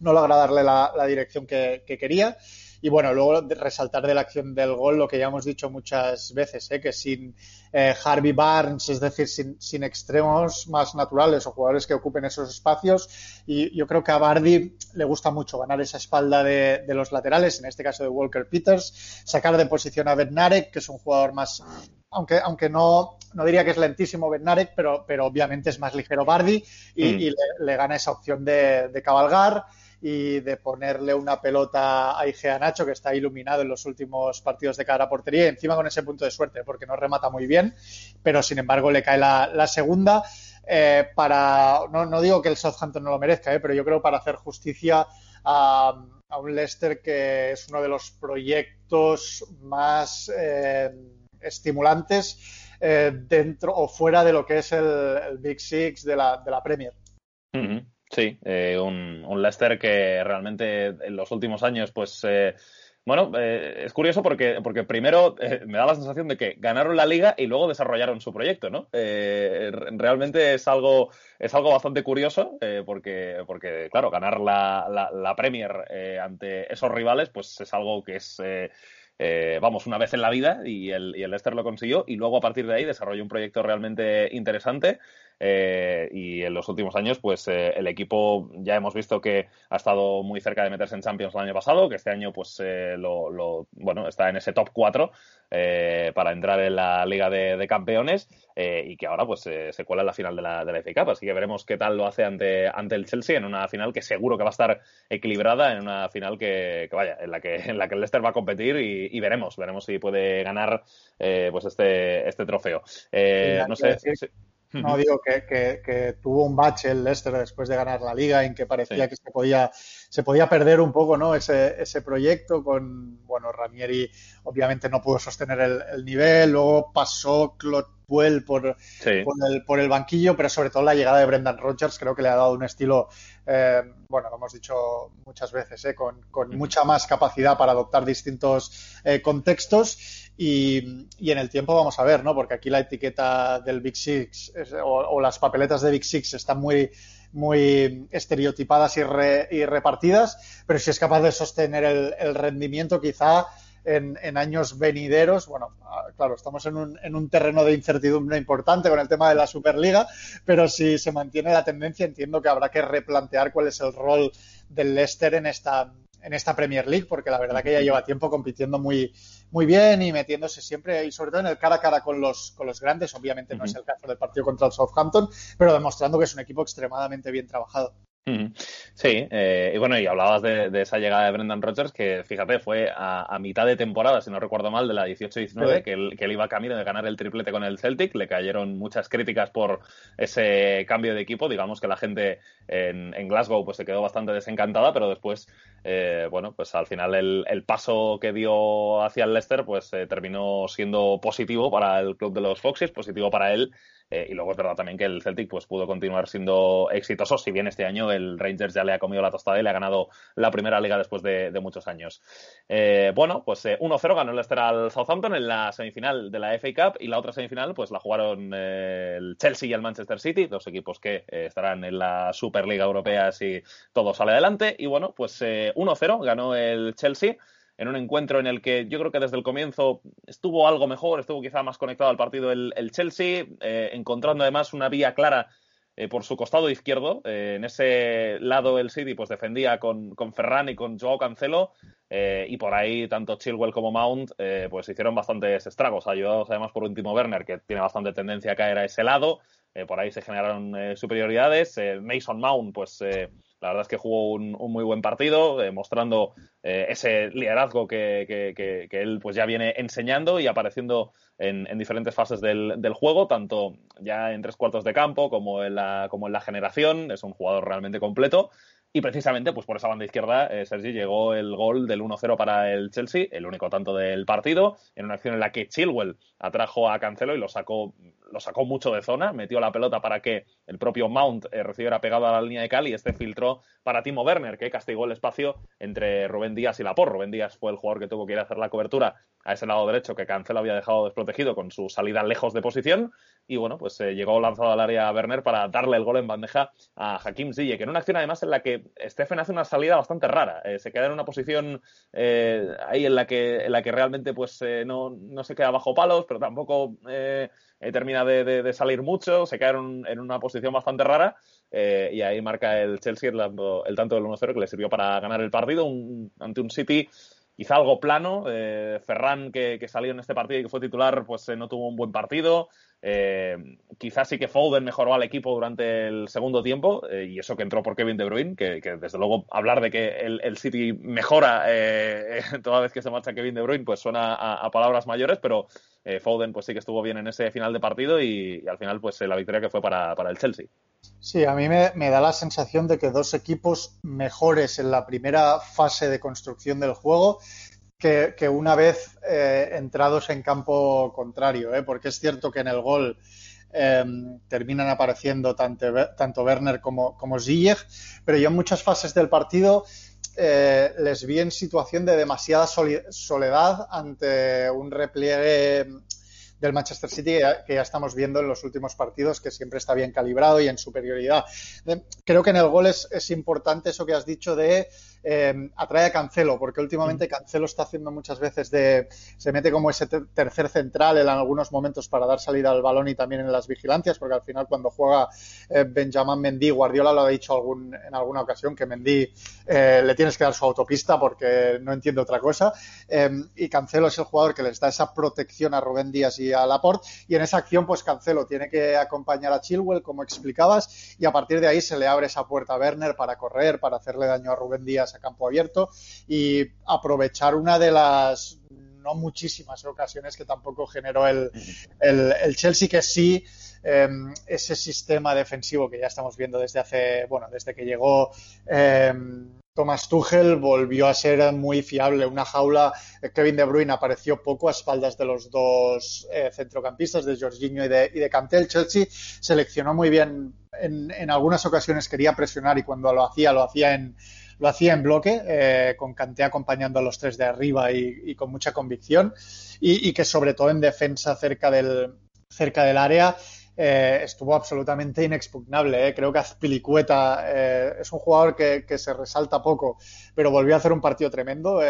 no logra darle la, dirección que quería. Y bueno, luego resaltar de la acción del gol lo que ya hemos dicho muchas veces, ¿eh? que sin eh, Harvey Barnes, es decir, sin, extremos más naturales o jugadores que ocupen esos espacios, y yo creo que a Bardi le gusta mucho ganar esa espalda de, los laterales, en este caso de Walker Peters, sacar de posición a Bednarek, que es un jugador más aunque, aunque no, no diría que es lentísimo Bednarek, pero, pero obviamente es más ligero Bardi y, mm. le, gana esa opción de, de cabalgar y de ponerle una pelota a Igea Nacho, que está iluminado en los últimos partidos de cara a portería, y encima con ese punto de suerte, porque no remata muy bien, pero sin embargo le cae la, segunda. Eh, para, no, digo que el Southampton no lo merezca, eh, pero yo creo para hacer justicia a, un Leicester que es uno de los proyectos más eh, estimulantes dentro o fuera de lo que es el, Big Six de la, de la Premier. Sí, eh, un, un, Leicester que realmente en los últimos años, pues, eh, bueno, eh, es curioso porque, porque primero me da la sensación de que ganaron la liga y luego desarrollaron su proyecto, ¿no? realmente es algo, es algo bastante curioso porque, porque, claro, ganar la, la, la Premier ante esos rivales, pues es algo que es... vamos, una vez en la vida y el, y el Leicester lo consiguió y luego a partir de ahí desarrolló un proyecto realmente interesante eh, y en los últimos años, pues eh, el equipo ya hemos visto que ha estado muy cerca de meterse en Champions el año pasado, que este año, pues eh, lo, bueno, está en ese top 4 para entrar en la Liga de, Campeones y que ahora, pues se cuela en la final de la, de la FA Cup. Así que veremos qué tal lo hace ante, ante el Chelsea en una final que seguro que va a estar equilibrada, en una final que, vaya, en la que, en la que el Leicester va a competir y, veremos, veremos si puede ganar pues este, este trofeo. no sé. No digo que, que, tuvo un bache el Leicester después de ganar la liga en que parecía que se podía, se podía perder un poco ¿no? ese, ese proyecto con, bueno, Ranieri obviamente no pudo sostener el, nivel, luego pasó Claude Puel por, por, el, por el banquillo, pero sobre todo la llegada de Brendan Rodgers creo que le ha dado un estilo, eh, bueno, lo hemos dicho muchas veces, eh, con, con mucha más capacidad para adoptar distintos eh, contextos y, en el tiempo vamos a ver, ¿no? Porque aquí la etiqueta del Big Six o, las papeletas de Big Six están muy, muy estereotipadas y, y repartidas, pero si es capaz de sostener el, rendimiento, quizá en, en, años venideros, bueno, ah, claro, estamos en un, en un terreno de incertidumbre importante con el tema de la Superliga, pero si se mantiene la tendencia, entiendo que habrá que replantear cuál es el rol del Leicester en esta, en esta Premier League, porque la verdad que ya lleva tiempo compitiendo muy, muy bien y metiéndose siempre, y sobre todo en el cara a cara con los, con los grandes. Obviamente no es el caso del partido contra el Southampton, pero demostrando que es un equipo extremadamente bien trabajado. Sí, eh, y bueno, y hablabas de, esa llegada de Brendan Rodgers, que fíjate, fue a, mitad de temporada, si no recuerdo mal, de la 18-19, que, él, que él iba camino de ganar el triplete con el Celtic. Le cayeron muchas críticas por ese cambio de equipo. Digamos que la gente en, Glasgow pues se quedó bastante desencantada, pero después, eh, bueno, pues al final el, paso que dio hacia el Leicester pues eh, terminó siendo positivo para el club de los Foxes, positivo para él eh, y luego es verdad también que el Celtic pues, pudo continuar siendo exitoso, si bien este año el Rangers ya le ha comido la tostada y le ha ganado la primera liga después de, muchos años. Eh, bueno, pues 1-0 eh, ganó el Leicester al Southampton en la semifinal de la FA Cup y la otra semifinal pues la jugaron el Chelsea y el Manchester City, dos equipos que estarán en la Superliga Europea si todo sale adelante. Y bueno, pues 1-0 ganó el Chelsea en un encuentro en el que yo creo que desde el comienzo estuvo algo mejor, estuvo quizá más conectado al partido el, Chelsea, eh, encontrando además una vía clara eh, por su costado izquierdo. Eh, en ese lado el City pues defendía con, con Ferran y con Joao Cancelo y por ahí tanto Chilwell como Mount pues hicieron bastantes estragos, ayudados además por un Timo Werner que tiene bastante tendencia a caer a ese lado. por ahí se generaron superioridades. Mason Mount pues la verdad es que jugó un, muy buen partido, eh, mostrando eh, ese liderazgo que, él pues ya viene enseñando y apareciendo en, diferentes fases del, juego, tanto ya en tres cuartos de campo como en, la, como en la generación. Es un jugador realmente completo. Y precisamente, pues por esa banda izquierda, eh, Sergi, llegó el gol del 1-0 para el Chelsea, el único tanto del partido, en una acción en la que Chilwell atrajo a Cancelo y lo sacó, lo sacó mucho de zona, metió la pelota para que el propio Mount eh, recibiera pegado a la línea de cal y este filtró para Timo Werner, que castigó el espacio entre Rubén Díaz y Laporte. Rubén Díaz fue el jugador que tuvo que ir a hacer la cobertura a ese lado derecho que Cancelo había dejado desprotegido con su salida lejos de posición. Y bueno, pues eh, llegó lanzado al área Werner para darle el gol en bandeja a Hakim Ziyech, en una acción además en la que Stephen hace una salida bastante rara. Eh, se queda en una posición eh, ahí en la que, en la que realmente pues no, no, se queda bajo palos, pero tampoco termina de, salir mucho. Se queda en, una posición bastante rara. y ahí marca el Chelsea el, el tanto del 1-0 que le sirvió para ganar el partido ante un City quizá algo plano. Eh, Ferran, que, salió en este partido y que fue titular, pues eh, no tuvo un buen partido. Eh, quizás sí que Foden mejoró al equipo durante el segundo tiempo, y eso que entró por Kevin De Bruyne, que, desde luego hablar de que el, City mejora toda vez que se marcha Kevin De Bruyne, pues suena a, palabras mayores, pero Foden pues sí que estuvo bien en ese final de partido y, al final pues la victoria que fue para, para el Chelsea. Sí, a mí me, da la sensación de que dos equipos mejores en la primera fase de construcción del juego que, una vez eh, entrados en campo contrario, ¿eh? porque es cierto que en el gol em, terminan apareciendo tanto, tanto Werner como, como pero yo en muchas fases del partido eh, les vi en situación de demasiada soledad ante un repliegue del Manchester City que ya, estamos viendo en los últimos partidos, que siempre está bien calibrado y en superioridad. Creo que en el gol es, es importante eso que has dicho de eh, atrae a Cancelo, porque últimamente mm. Cancelo está haciendo muchas veces de. se mete como ese tercer central en algunos momentos para dar salida al balón y también en las vigilancias, porque al final cuando juega eh, Benjamin Mendy, Guardiola lo ha dicho algún, en alguna ocasión, que Mendy eh, le tienes que dar su autopista porque no entiende otra cosa. y Cancelo es el jugador que les da esa protección a Rubén Díaz y a Laporte, y en esa acción, pues Cancelo tiene que acompañar a Chilwell, como explicabas, y a partir de ahí se le abre esa puerta a Werner para correr, para hacerle daño a Rubén Díaz a campo abierto y aprovechar una de las no muchísimas ocasiones que tampoco generó el, el, Chelsea, que sí em, ese sistema defensivo que ya estamos viendo desde hace, bueno, desde que llegó em, Thomas Tuchel volvió a ser muy fiable. Una jaula, eh, Kevin De Bruyne apareció poco a espaldas de los dos eh, centrocampistas, de Jorginho y de, y de Cantel. Chelsea seleccionó muy bien, en, en algunas ocasiones quería presionar y cuando lo hacía, lo hacía en, lo hacía en bloque, eh, con Kanté acompañando a los tres de arriba y, con mucha convicción, y, que sobre todo en defensa cerca del, cerca del área eh, estuvo absolutamente inexpugnable. ¿eh? Creo que Azpilicueta eh, es un jugador que, se resalta poco, pero volvió a hacer un partido tremendo,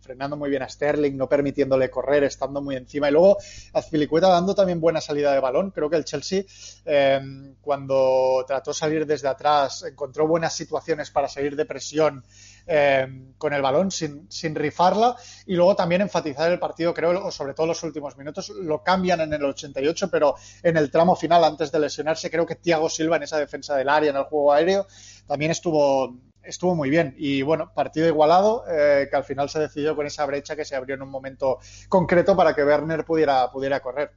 frenando muy bien a Sterling, no permitiéndole correr, estando muy encima. Y luego Azpilicueta dando también buena salida de balón. Creo que el Chelsea, cuando trató salir desde atrás, encontró buenas situaciones para salir de presión eh, con el balón sin, sin, rifarla y luego también enfatizar el partido, creo, sobre todo los últimos minutos. Lo cambian en el 88, pero en el tramo final, antes de lesionarse, creo que Thiago Silva en esa defensa del área, en el juego aéreo, también estuvo, estuvo muy bien. Y bueno, partido igualado, eh, que al final se decidió con esa brecha que se abrió en un momento concreto para que Werner pudiera, pudiera correr.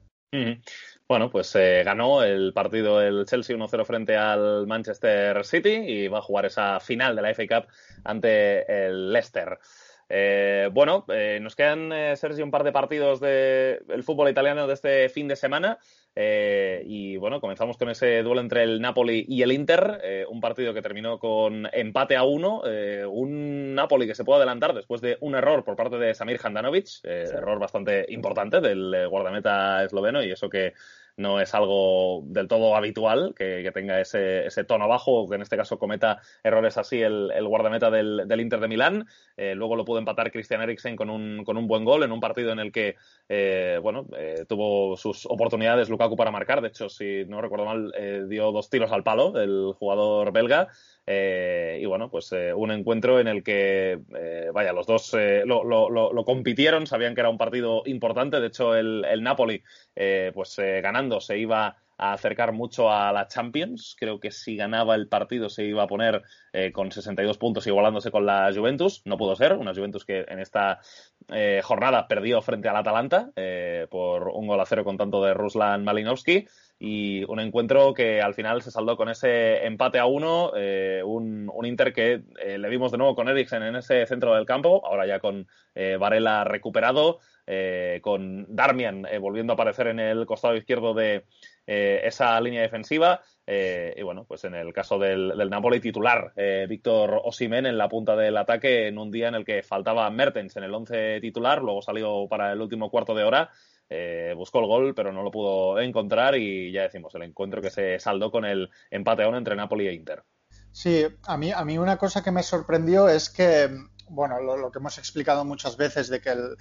Bueno, pues eh, ganó el partido el Chelsea 1-0 frente al Manchester City y va a jugar esa final de la FA Cup ante el Leicester. Eh, bueno, eh, nos quedan, Sergio, un par de partidos del fútbol italiano de este fin de semana. y bueno, comenzamos con ese duelo entre el Napoli y el Inter, un partido que terminó con empate a uno, un Napoli que se puede adelantar después de un error por parte de Samir Handanovic, error bastante importante del guardameta esloveno y eso que no es algo del todo habitual que, tenga ese, ese, tono bajo, que en este caso cometa errores así el, guardameta del, Inter de Milán. Eh, luego lo pudo empatar Christian Eriksen con un, con un buen gol en un partido en el que eh, bueno, eh, tuvo sus oportunidades Lukaku para marcar. De hecho, si no recuerdo mal, dio dos tiros al palo el jugador belga. Eh, y bueno, pues eh, un encuentro en el que, eh, vaya, los dos lo, lo, lo, compitieron, sabían que era un partido importante. De hecho, el, el Napoli, pues ganando, se iba a acercar mucho a la Champions. Creo que si ganaba el partido se iba a poner con 62 puntos igualándose con la Juventus. No pudo ser, una Juventus que en esta jornada perdió frente al Atalanta por un gol a cero con tanto de Ruslan Malinowski. y un encuentro que al final se saldó con ese empate a uno, eh, un, Inter que eh, le vimos de nuevo con Eriksen en ese centro del campo, ahora ya con eh, Varela recuperado, con Darmian volviendo a aparecer en el costado izquierdo de esa línea defensiva. y bueno, pues en el caso del, del Napoli titular, Víctor Osimen en la punta del ataque en un día en el que faltaba Mertens en el once titular, luego salió para el último cuarto de hora eh, buscó el gol, pero no lo pudo encontrar y ya decimos, el encuentro que se saldó con el empate a uno entre Napoli e Inter. Sí, a mí, a mí una cosa que me sorprendió es que, bueno, lo, que hemos explicado muchas veces de que el,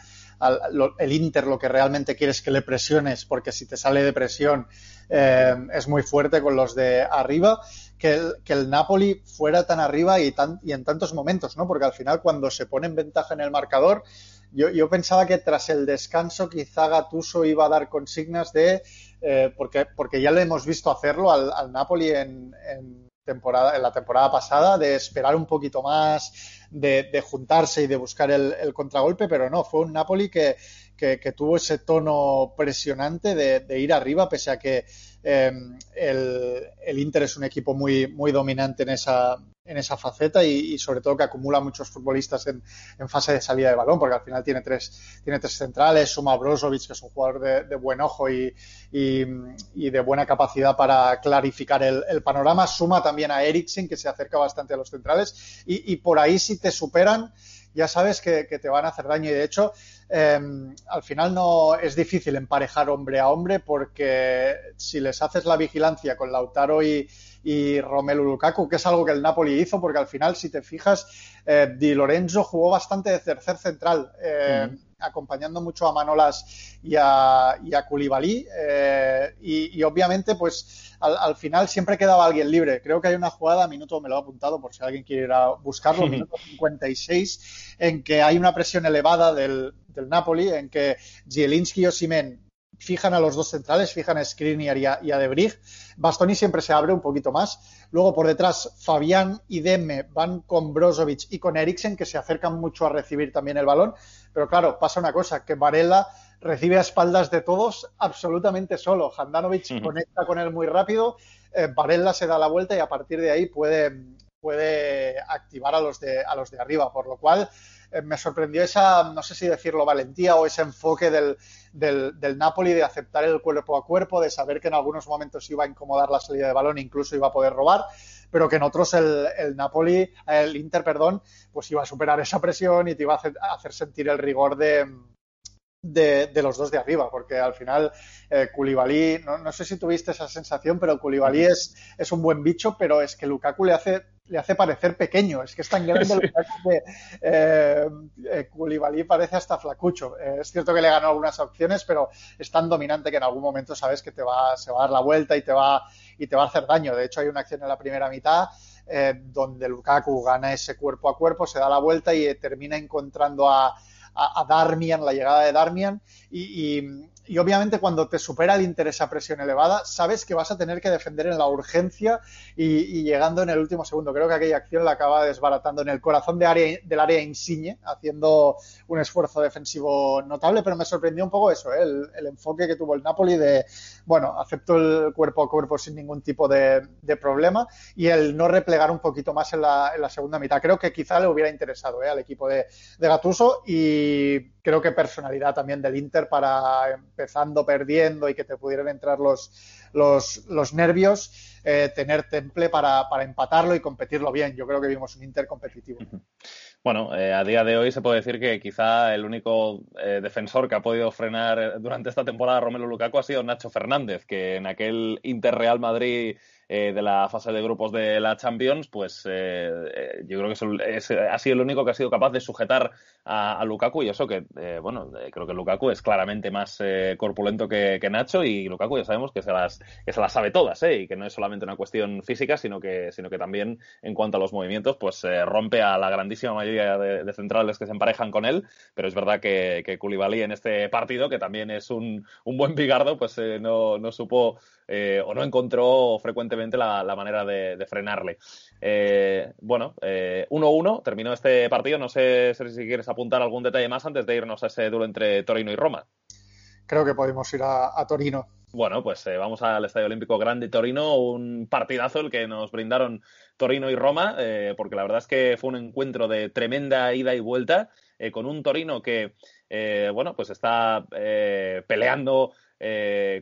el, Inter lo que realmente quiere es que le presiones, porque si te sale de presión eh, es muy fuerte con los de arriba, que el, que el Napoli fuera tan arriba y, tan, y en tantos momentos, ¿no? Porque al final cuando se pone en ventaja en el marcador, yo, pensaba que tras el descanso quizá Gatuso iba a dar consignas de, eh, porque, porque ya le hemos visto hacerlo al, Napoli en, temporada, en la temporada pasada, de esperar un poquito más, de, juntarse y de buscar el, contragolpe, pero no, fue un Napoli que, que, tuvo ese tono presionante de, ir arriba, pese a que eh, el, Inter es un equipo muy, dominante en esa, faceta y, sobre todo que acumula muchos futbolistas en, fase de salida de balón, porque al final tiene tres, centrales, suma Brozovic, que es un jugador de, buen ojo y, de buena capacidad para clarificar el, panorama, suma también a Eriksen, que se acerca bastante a los centrales, y, por ahí si te superan, ya sabes que, te van a hacer daño. Y de hecho em, al final no es difícil emparejar hombre a hombre porque si les haces la vigilancia con Lautaro y, Romelu Lukaku, que es algo que el Napoli hizo, porque al final, si te fijas, eh, Di Lorenzo jugó bastante de tercer central, eh, acompañando mucho a Manolas y a, y a Koulibaly, eh, y, obviamente, pues al, final siempre quedaba alguien libre. Creo que hay una jugada, minuto me lo he apuntado por si alguien quiere ir a buscarlo, minuto 56, en que hay una presión elevada del, del Napoli, en que Zielinski y Osimen fijan a los dos centrales, fijan a Skriniar y a, y a De Bastoni siempre se abre un poquito más. Luego por detrás Fabián y Demme van con Brozovic y con Eriksen, que se acercan mucho a recibir también el balón. Pero claro, pasa una cosa, que Varela recibe a espaldas de todos absolutamente solo. Handanovic conecta con él muy rápido, eh, Varela se da la vuelta y a partir de ahí puede, puede activar a los de, a los de arriba. Por lo cual eh, me sorprendió esa, no sé si decirlo, valentía o ese enfoque del, del, Napoli de aceptar el cuerpo a cuerpo, de saber que en algunos momentos iba a incomodar la salida de balón, incluso iba a poder robar, pero que en otros el, el Napoli, el Inter, perdón, pues iba a superar esa presión y te iba a hacer, sentir el rigor de, de, los dos de arriba, porque al final eh, no, no, sé si tuviste esa sensación, pero Koulibaly es, es un buen bicho, pero es que Lukaku le hace le hace parecer pequeño. Es que es tan grande el que eh, eh parece hasta flacucho. Eh, es cierto que le ganó algunas opciones, pero es tan dominante que en algún momento sabes que te va, se va a dar la vuelta y te va, y te va a hacer daño. De hecho, hay una acción en la primera mitad eh, donde Lukaku gana ese cuerpo a cuerpo, se da la vuelta y termina encontrando a, a, Darmian, la llegada de Darmian, y, y obviamente cuando te supera el interés a presión elevada, sabes que vas a tener que defender en la urgencia y, llegando en el último segundo. Creo que aquella acción la acaba desbaratando en el corazón del área Insigne, haciendo un esfuerzo defensivo notable, pero me sorprendió un poco eso, ¿eh? el, enfoque que tuvo el Napoli de, bueno, acepto el cuerpo a cuerpo sin ningún tipo de, problema y el no replegar un poquito más en la, segunda mitad. Creo que quizá le hubiera interesado ¿eh? al equipo de, de Gattuso y creo que personalidad también del Inter para empezando perdiendo y que te pudieran entrar los, los, los nervios, eh, tener temple para, para, empatarlo y competirlo bien. Yo creo que vimos un Inter competitivo. Bueno, eh, a día de hoy se puede decir que quizá el único eh, defensor que ha podido frenar durante esta temporada a Romelu Lukaku ha sido Nacho Fernández, que en aquel Inter Real Madrid eh, de la fase de grupos de la Champions, pues eh, eh, yo creo que es, ha sido el único que ha sido capaz de sujetar a, Lukaku y eso que, bueno, creo que Lukaku es claramente más corpulento que, Nacho y Lukaku ya sabemos que se las, se las sabe todas y que no es solamente una cuestión física, sino que, sino que también en cuanto a los movimientos, pues rompe a la grandísima mayoría de, centrales que se emparejan con él, pero es verdad que, que Koulibaly en este partido, que también es un, un buen bigardo, pues no, no supo o no encontró frecuentemente la, manera de, frenarle. Eh, bueno, 1-1, eh, terminó este partido. No sé si quieres apuntar algún detalle más antes de irnos a ese duelo entre Torino y Roma. Creo que podemos ir a, Torino. Bueno, pues eh, vamos al Estadio Olímpico Grande Torino, un partidazo el que nos brindaron Torino y Roma, eh, porque la verdad es que fue un encuentro de tremenda ida y vuelta, eh, con un Torino que, bueno, pues está peleando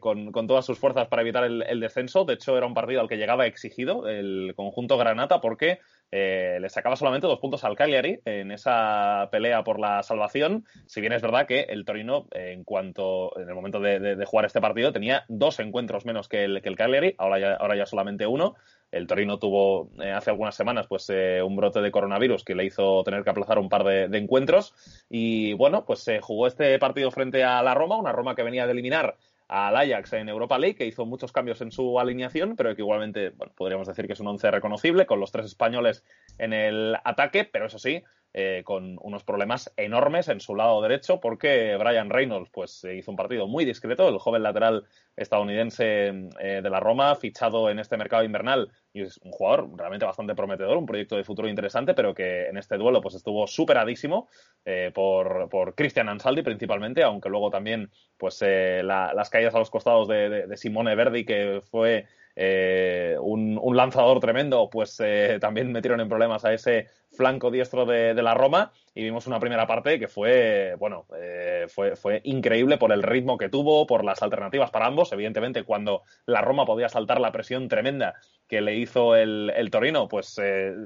con, todas sus fuerzas para evitar el, descenso. De hecho, era un partido al que llegaba exigido el conjunto Granata porque eh, le sacaba solamente dos puntos al Cagliari en esa pelea por la salvación, si bien es verdad que el Torino, en cuanto en el momento de, jugar este partido, tenía dos encuentros menos que el, que el Cagliari, ahora ya, ahora ya solamente uno. El Torino tuvo eh, hace algunas semanas pues eh, un brote de coronavirus que le hizo tener que aplazar un par de, encuentros y bueno, pues se jugó este partido frente a la Roma, una Roma que venía de eliminar al Ajax en Europa League, que hizo muchos cambios en su alineación, pero que igualmente bueno, podríamos decir que es un once reconocible, con los tres españoles en el ataque, pero eso sí, eh, con unos problemas enormes en su lado derecho, porque Brian Reynolds pues, hizo un partido muy discreto, el joven lateral estadounidense eh, de la Roma, fichado en este mercado invernal, y es un jugador realmente bastante prometedor, un proyecto de futuro interesante, pero que en este duelo pues, estuvo superadísimo eh, por, por Christian Ansaldi principalmente, aunque luego también pues, las caídas a los costados de Simone Verdi, que fue eh, un, lanzador tremendo, pues eh, también metieron en problemas a ese flanco diestro de, la Roma y vimos una primera parte que fue, bueno, eh, fue, fue increíble por el ritmo que tuvo, por las alternativas para ambos. Evidentemente, cuando la Roma podía saltar la presión tremenda que le hizo el, Torino, pues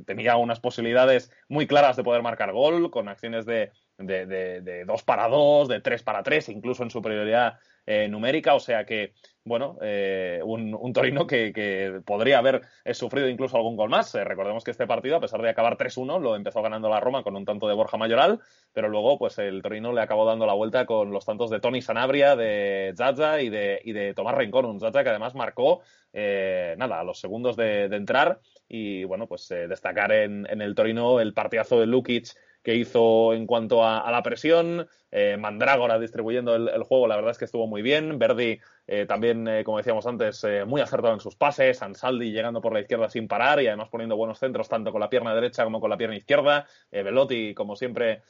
tenía unas posibilidades muy claras de poder marcar gol, con acciones de, de, de, dos para dos, de tres para tres, incluso en superioridad eh, numérica, o sea que, bueno, eh, un, Torino que, podría haber eh, sufrido incluso algún gol más. recordemos que este partido, a pesar de acabar 3-1, lo empezó ganando la Roma con un tanto de Borja Mayoral, pero luego pues el Torino le acabó dando la vuelta con los tantos de Tony Sanabria, de Zaza y de, y de Tomás Rincón, un Zaza que además marcó, nada, a los segundos de, entrar y, bueno, pues destacar en, en el Torino el partidazo de Lukic que hizo en cuanto a, la presión. Eh, Mandrágora distribuyendo el, juego, la verdad es que estuvo muy bien. Verdi eh, también, eh, como decíamos antes, muy acertado en sus pases. Ansaldi llegando por la izquierda sin parar y además poniendo buenos centros tanto con la pierna derecha como con la pierna izquierda. Velotti, como siempre,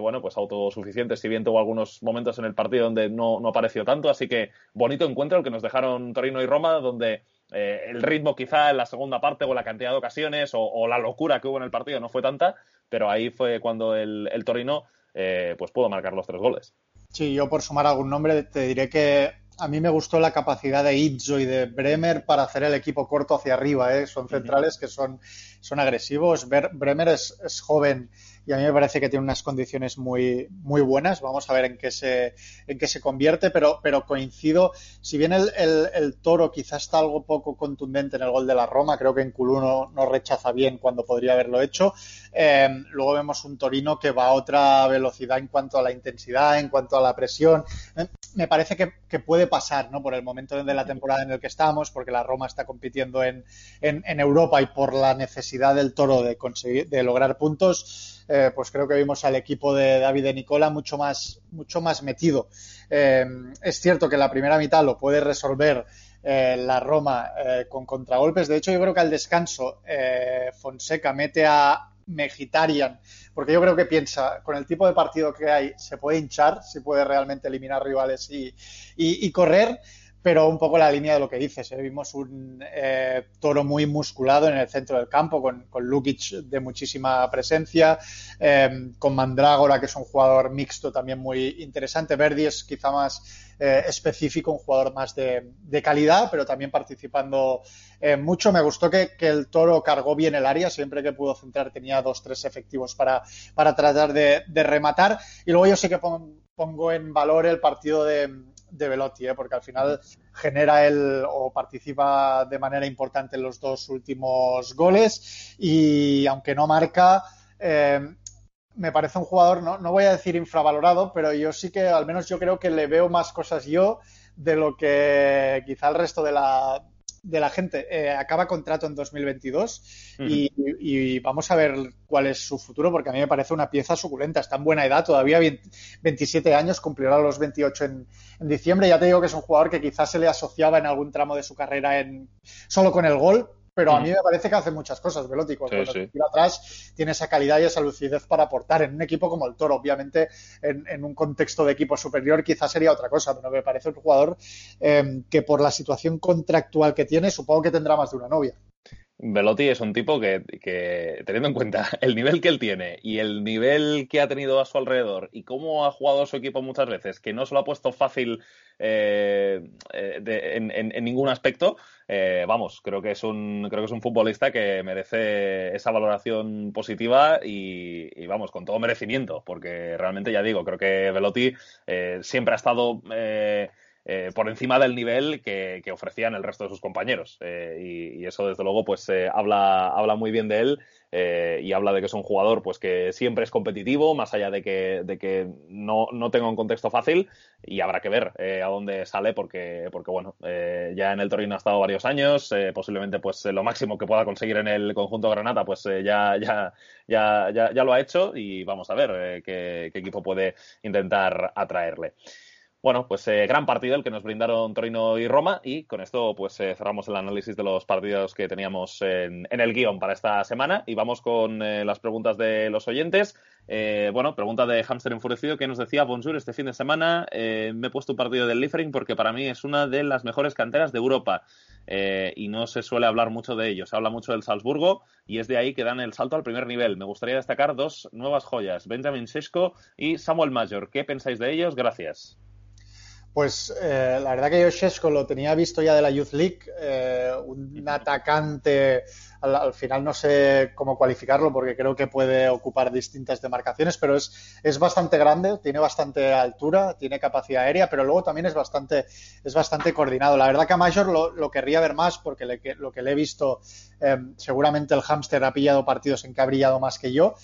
bueno, pues autosuficiente, si bien tuvo algunos momentos en el partido donde no, no apareció tanto. Así que bonito encuentro el que nos dejaron Torino y Roma, donde el ritmo quizá en la segunda parte o la cantidad de ocasiones o, la locura que hubo en el partido no fue tanta, pero ahí fue cuando el, Torino eh, pues pudo marcar los tres goles. Sí, yo por sumar algún nombre te diré que a mí me gustó la capacidad de Izzo y de Bremer para hacer el equipo corto hacia arriba. ¿eh? Son centrales que son, son agresivos. Bremer es, es joven y a mí me parece que tiene unas condiciones muy, muy buenas. Vamos a ver en qué se, en qué se convierte, pero, pero coincido. Si bien el, el, toro quizás está algo poco contundente en el gol de la Roma, creo que en Culú no, rechaza bien cuando podría haberlo hecho. Eh, luego vemos un Torino que va a otra velocidad en cuanto a la intensidad, en cuanto a la presión. Eh, me parece que, que, puede pasar, ¿no? Por el momento de la temporada en el que estamos, porque la Roma está compitiendo en, en, en Europa y por la necesidad del toro de conseguir, de lograr puntos eh, pues creo que vimos al equipo de David de Nicola mucho más, mucho más metido. Eh, es cierto que la primera mitad lo puede resolver eh, la Roma con contragolpes. De hecho, yo creo que al descanso Fonseca mete a Mejitarian, porque yo creo que piensa, con el tipo de partido que hay, se puede hinchar, se puede realmente eliminar rivales y, y correr pero un poco la línea de lo que dices. ¿eh? Vimos un eh, toro muy musculado en el centro del campo, con, con Lukic de muchísima presencia, eh, con Mandrágora, que es un jugador mixto también muy interesante. Verdi es quizá más específico, un jugador más de, calidad, pero también participando mucho. Me gustó que, el toro cargó bien el área, siempre que pudo centrar tenía dos, tres efectivos para, para tratar de, rematar. Y luego yo sé que pongo en valor el partido de de Velotti, ¿eh? porque al final genera el o participa de manera importante en los dos últimos goles y aunque no marca, eh, me parece un jugador, no, no voy a decir infravalorado, pero yo sí que al menos yo creo que le veo más cosas yo de lo que quizá el resto de la, de la gente. Eh, acaba contrato en 2022 y, vamos a ver cuál es su futuro porque a mí me parece una pieza suculenta. Está en buena edad, todavía 27 años, cumplirá los 28 en, diciembre. Ya te digo que es un jugador que quizás se le asociaba en algún tramo de su carrera en, solo con el gol. Pero a mí me parece que hace muchas cosas, Velotti. Cuando sí, atrás tiene esa calidad y esa lucidez para aportar en un equipo como el Toro. Obviamente, en, un contexto de equipo superior quizás sería otra cosa, pero me parece un jugador eh, que por la situación contractual que tiene, supongo que tendrá más de una novia. Velotti es un tipo que, teniendo en cuenta el nivel que él tiene y el nivel que ha tenido a su alrededor y cómo ha jugado su equipo muchas veces, que no se lo ha puesto fácil eh, eh, en, ningún aspecto, eh, vamos, creo que es un creo que es un futbolista que merece esa valoración positiva y, vamos, con todo merecimiento, porque realmente ya digo, creo que Velotti siempre ha estado eh, por encima del nivel que, ofrecían el resto de sus compañeros. Eh, y, eso, desde luego, pues eh, habla, habla muy bien de él y habla de que es un jugador pues que siempre es competitivo, más allá de que, de que no, no tenga un contexto fácil. Y habrá que ver a dónde sale, porque, porque bueno, ya en el Torino ha estado varios años, posiblemente pues lo máximo que pueda conseguir en el conjunto Granata, pues ya, ya, ya, ya, ya, lo ha hecho y vamos a ver qué equipo puede intentar atraerle. Bueno, pues eh, gran partido el que nos brindaron Torino y Roma y con esto pues eh, cerramos el análisis de los partidos que teníamos en, el guion para esta semana y vamos con eh, las preguntas de los oyentes. bueno, pregunta de Hamster Enfurecido que nos decía, bonjour, este fin de semana me he puesto un partido del Liefering porque para mí es una de las mejores canteras de Europa y no se suele hablar mucho de ellos. Se habla mucho del Salzburgo y es de ahí que dan el salto al primer nivel. Me gustaría destacar dos nuevas joyas, Benjamin Sesko y Samuel Major. ¿Qué pensáis de ellos? Gracias. Pues eh, la verdad que yo Sheshko lo tenía visto ya de la Youth League, eh, un atacante, al, final no sé cómo cualificarlo porque creo que puede ocupar distintas demarcaciones, pero es, es bastante grande, tiene bastante altura, tiene capacidad aérea, pero luego también es bastante, es bastante coordinado. La verdad que a Major lo, querría ver más porque lo que le he visto, eh, seguramente el hámster ha pillado partidos en que ha brillado más que yo.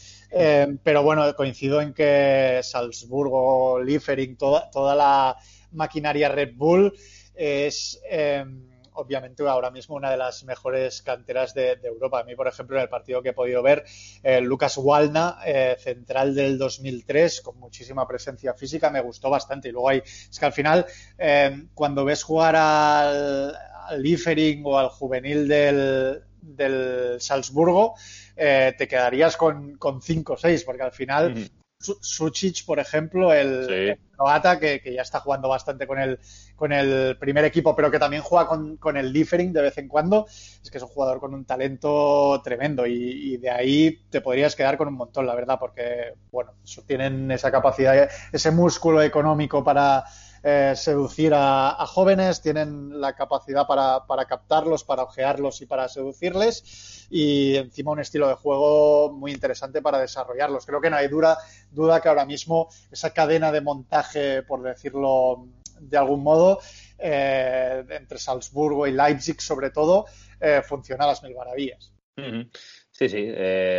pero bueno, coincido en que Salzburgo, Liefering, toda, toda la maquinaria Red Bull es em, obviamente ahora mismo una de las mejores canteras de, Europa. A mí, por ejemplo, en el partido que he podido ver, eh, Lucas Walna, eh, central del 2003, con muchísima presencia física, me gustó bastante. Y luego hay, es que al final, em, cuando ves jugar al, al Liefering o al juvenil del, Salzburgo, eh, te quedarías con 5 o 6, porque al final Sucic, por ejemplo, el, croata, que, ya está jugando bastante con el, con el primer equipo, pero que también juega con, el Differing de vez en cuando, es que es un jugador con un talento tremendo y, de ahí te podrías quedar con un montón, la verdad, porque, bueno, tienen esa capacidad, ese músculo económico para eh, seducir a, jóvenes, tienen la capacidad para, para, captarlos, para ojearlos y para seducirles y encima un estilo de juego muy interesante para desarrollarlos. Creo que no hay duda, duda que ahora mismo esa cadena de montaje, por decirlo de algún modo, eh, entre Salzburgo y Leipzig sobre todo, eh, funciona a las mil maravillas. Sí, sí.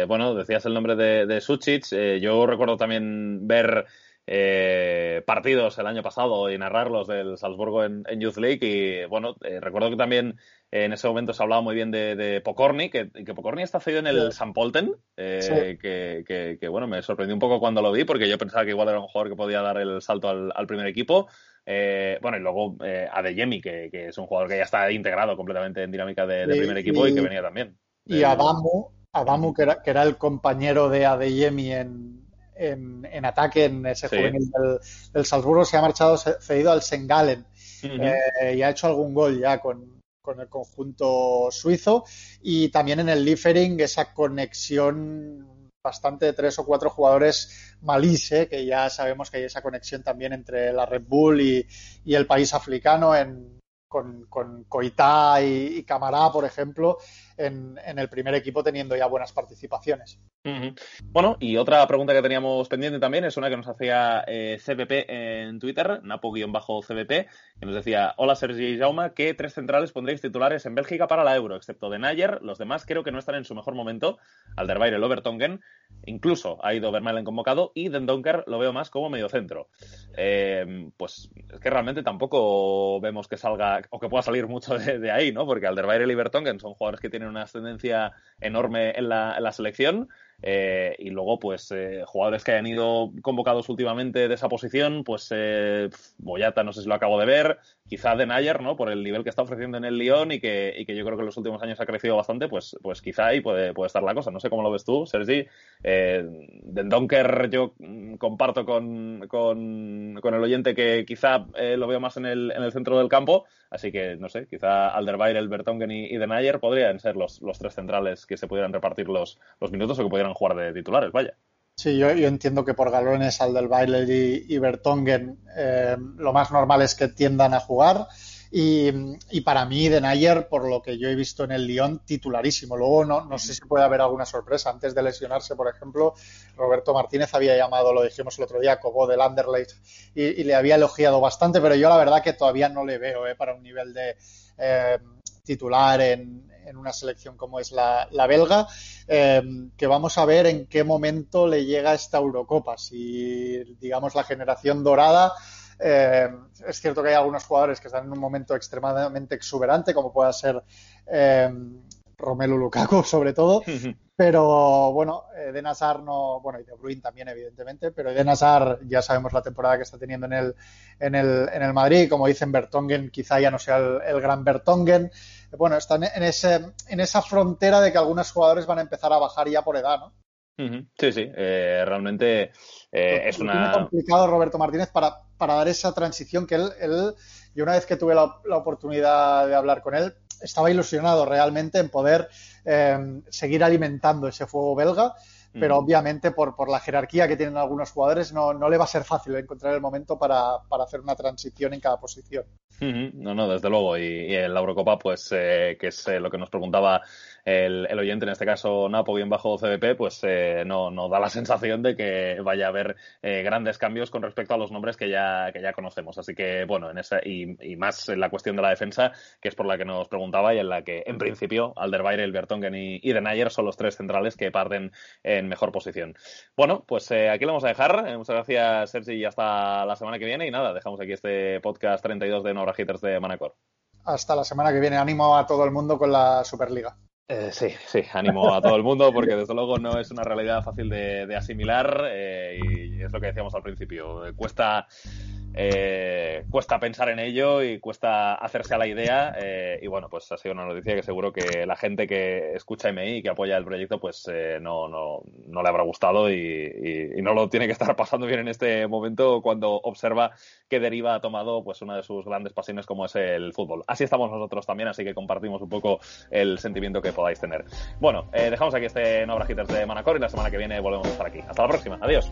bueno, decías el nombre de, de yo recuerdo también ver eh, partidos el año pasado y narrarlos del Salzburgo en, Youth League. Y bueno, eh, recuerdo que también en ese momento se hablaba muy bien de, Pocorni, que, que Pocorni está cedido en el San Polten, eh, que, bueno, me sorprendió un poco cuando lo vi, porque yo pensaba que igual era un jugador que podía dar el salto al, primer equipo. bueno, y luego Adeyemi, que, que es un jugador que ya está integrado completamente en dinámica de, primer equipo y, que venía también. Y Adamu, Adamu que, era, que era el compañero de Adeyemi en, en, ataque en ese juvenil del, Salzburgo, se ha marchado cedido al Sengalen. Eh, y ha hecho algún gol ya con, el conjunto suizo. Y también en el Liefering esa conexión bastante de tres o cuatro jugadores malise, que ya sabemos que hay esa conexión también entre la Red Bull y, el país africano en, con, con Coitá y, Camará, por ejemplo, en, el primer equipo teniendo ya buenas participaciones. Bueno, y otra pregunta que teníamos pendiente también es una que nos hacía eh, CBP en Twitter, Napo-CBP, que nos decía, hola Sergi y Jauma, ¿qué tres centrales pondréis titulares en Bélgica para la Euro? Excepto de Nayer, los demás creo que no están en su mejor momento, Alderweireld, el Overtongen, incluso ha ido Vermaelen convocado y Den Donker lo veo más como mediocentro. Eh, pues es que realmente tampoco vemos que salga o que pueda salir mucho de, ahí, ¿no? Porque Alderweireld y Vertonghen son jugadores que tienen una ascendencia enorme en la, en la selección Eh, y luego, pues, eh, jugadores que hayan ido convocados últimamente de esa posición, pues eh, Boyata, no sé si lo acabo de ver, quizá de Nayer, ¿no? Por el nivel que está ofreciendo en el Lyon y que, y que yo creo que en los últimos años ha crecido bastante, pues, pues quizá ahí puede, puede estar la cosa. No sé cómo lo ves tú, Sergi. Eh, Donker yo comparto con, con, con, el oyente que quizá eh, lo veo más en el, en el centro del campo, así que, no sé, quizá Alderweireld, Bertongen y, y de podrían ser los, los tres centrales que se pudieran repartir los, los minutos o que pudieran jugar de titulares, vaya. Sí, yo, entiendo que por galones al del baile y, y Bertongen eh, lo más normal es que tiendan a jugar. Y, para mí, De Nayer, por lo que yo he visto en el Lyon, titularísimo. Luego no, no sé si puede haber alguna sorpresa. Antes de lesionarse, por ejemplo, Roberto Martínez había llamado, lo dijimos el otro día, Cobo del Anderlecht y, y, le había elogiado bastante, pero yo la verdad que todavía no le veo eh, para un nivel de eh, titular en, en una selección como es la, la belga, eh, que vamos a ver en qué momento le llega esta Eurocopa. Si, digamos, la generación dorada. Eh, es cierto que hay algunos jugadores que están en un momento extremadamente exuberante, como pueda ser eh, Romelu Lukaku, sobre todo. Pero bueno, Eden Hazard no, bueno, y De Bruyne también, evidentemente, pero Eden Hazard ya sabemos la temporada que está teniendo en el, en el, en el Madrid. Como dicen, Bertongen quizá ya no sea el, el gran Bertongen bueno, están en, ese, en esa frontera de que algunos jugadores van a empezar a bajar ya por edad, ¿no? Sí, sí, eh, realmente eh, es una... Complicado Roberto Martínez para, para dar esa transición que él, él y una vez que tuve la, la, oportunidad de hablar con él, estaba ilusionado realmente en poder eh, seguir alimentando ese fuego belga pero obviamente por, por, la jerarquía que tienen algunos jugadores no, no, le va a ser fácil encontrar el momento para, para hacer una transición en cada posición. Uh -huh. No, no, desde luego. Y, y en la Eurocopa, pues, eh, que es eh, lo que nos preguntaba el, el, oyente, en este caso Napo bien bajo CDP, pues eh, no, no, da la sensación de que vaya a haber eh, grandes cambios con respecto a los nombres que ya, que ya conocemos. Así que, bueno, en esa, y, más en la cuestión de la defensa, que es por la que nos preguntaba y en la que, en principio, Alderweireld, Bertongen y, y De Nayer son los tres centrales que parten en mejor posición. Bueno, pues eh, aquí lo vamos a dejar. Eh, muchas gracias, Sergi, y hasta la semana que viene. Y nada, dejamos aquí este podcast 32 de Nora Hitters de Manacor. Hasta la semana que viene. Ánimo a todo el mundo con la Superliga. Eh, sí, sí, ánimo a todo el mundo porque desde luego no es una realidad fácil de, de asimilar eh, y es lo que decíamos al principio. Cuesta eh, cuesta pensar en ello y cuesta hacerse a la idea. Eh, y bueno, pues ha sido una noticia que seguro que la gente que escucha MI y que apoya el proyecto, pues eh, no, no, no, le habrá gustado y, no lo tiene que estar pasando bien en este momento cuando observa que Deriva ha tomado pues una de sus grandes pasiones como es el fútbol. Así estamos nosotros también, así que compartimos un poco el sentimiento que podáis tener. Bueno, dejamos aquí este No Hitters de Manacor y la semana que viene volvemos a estar aquí. Hasta la próxima. Adiós.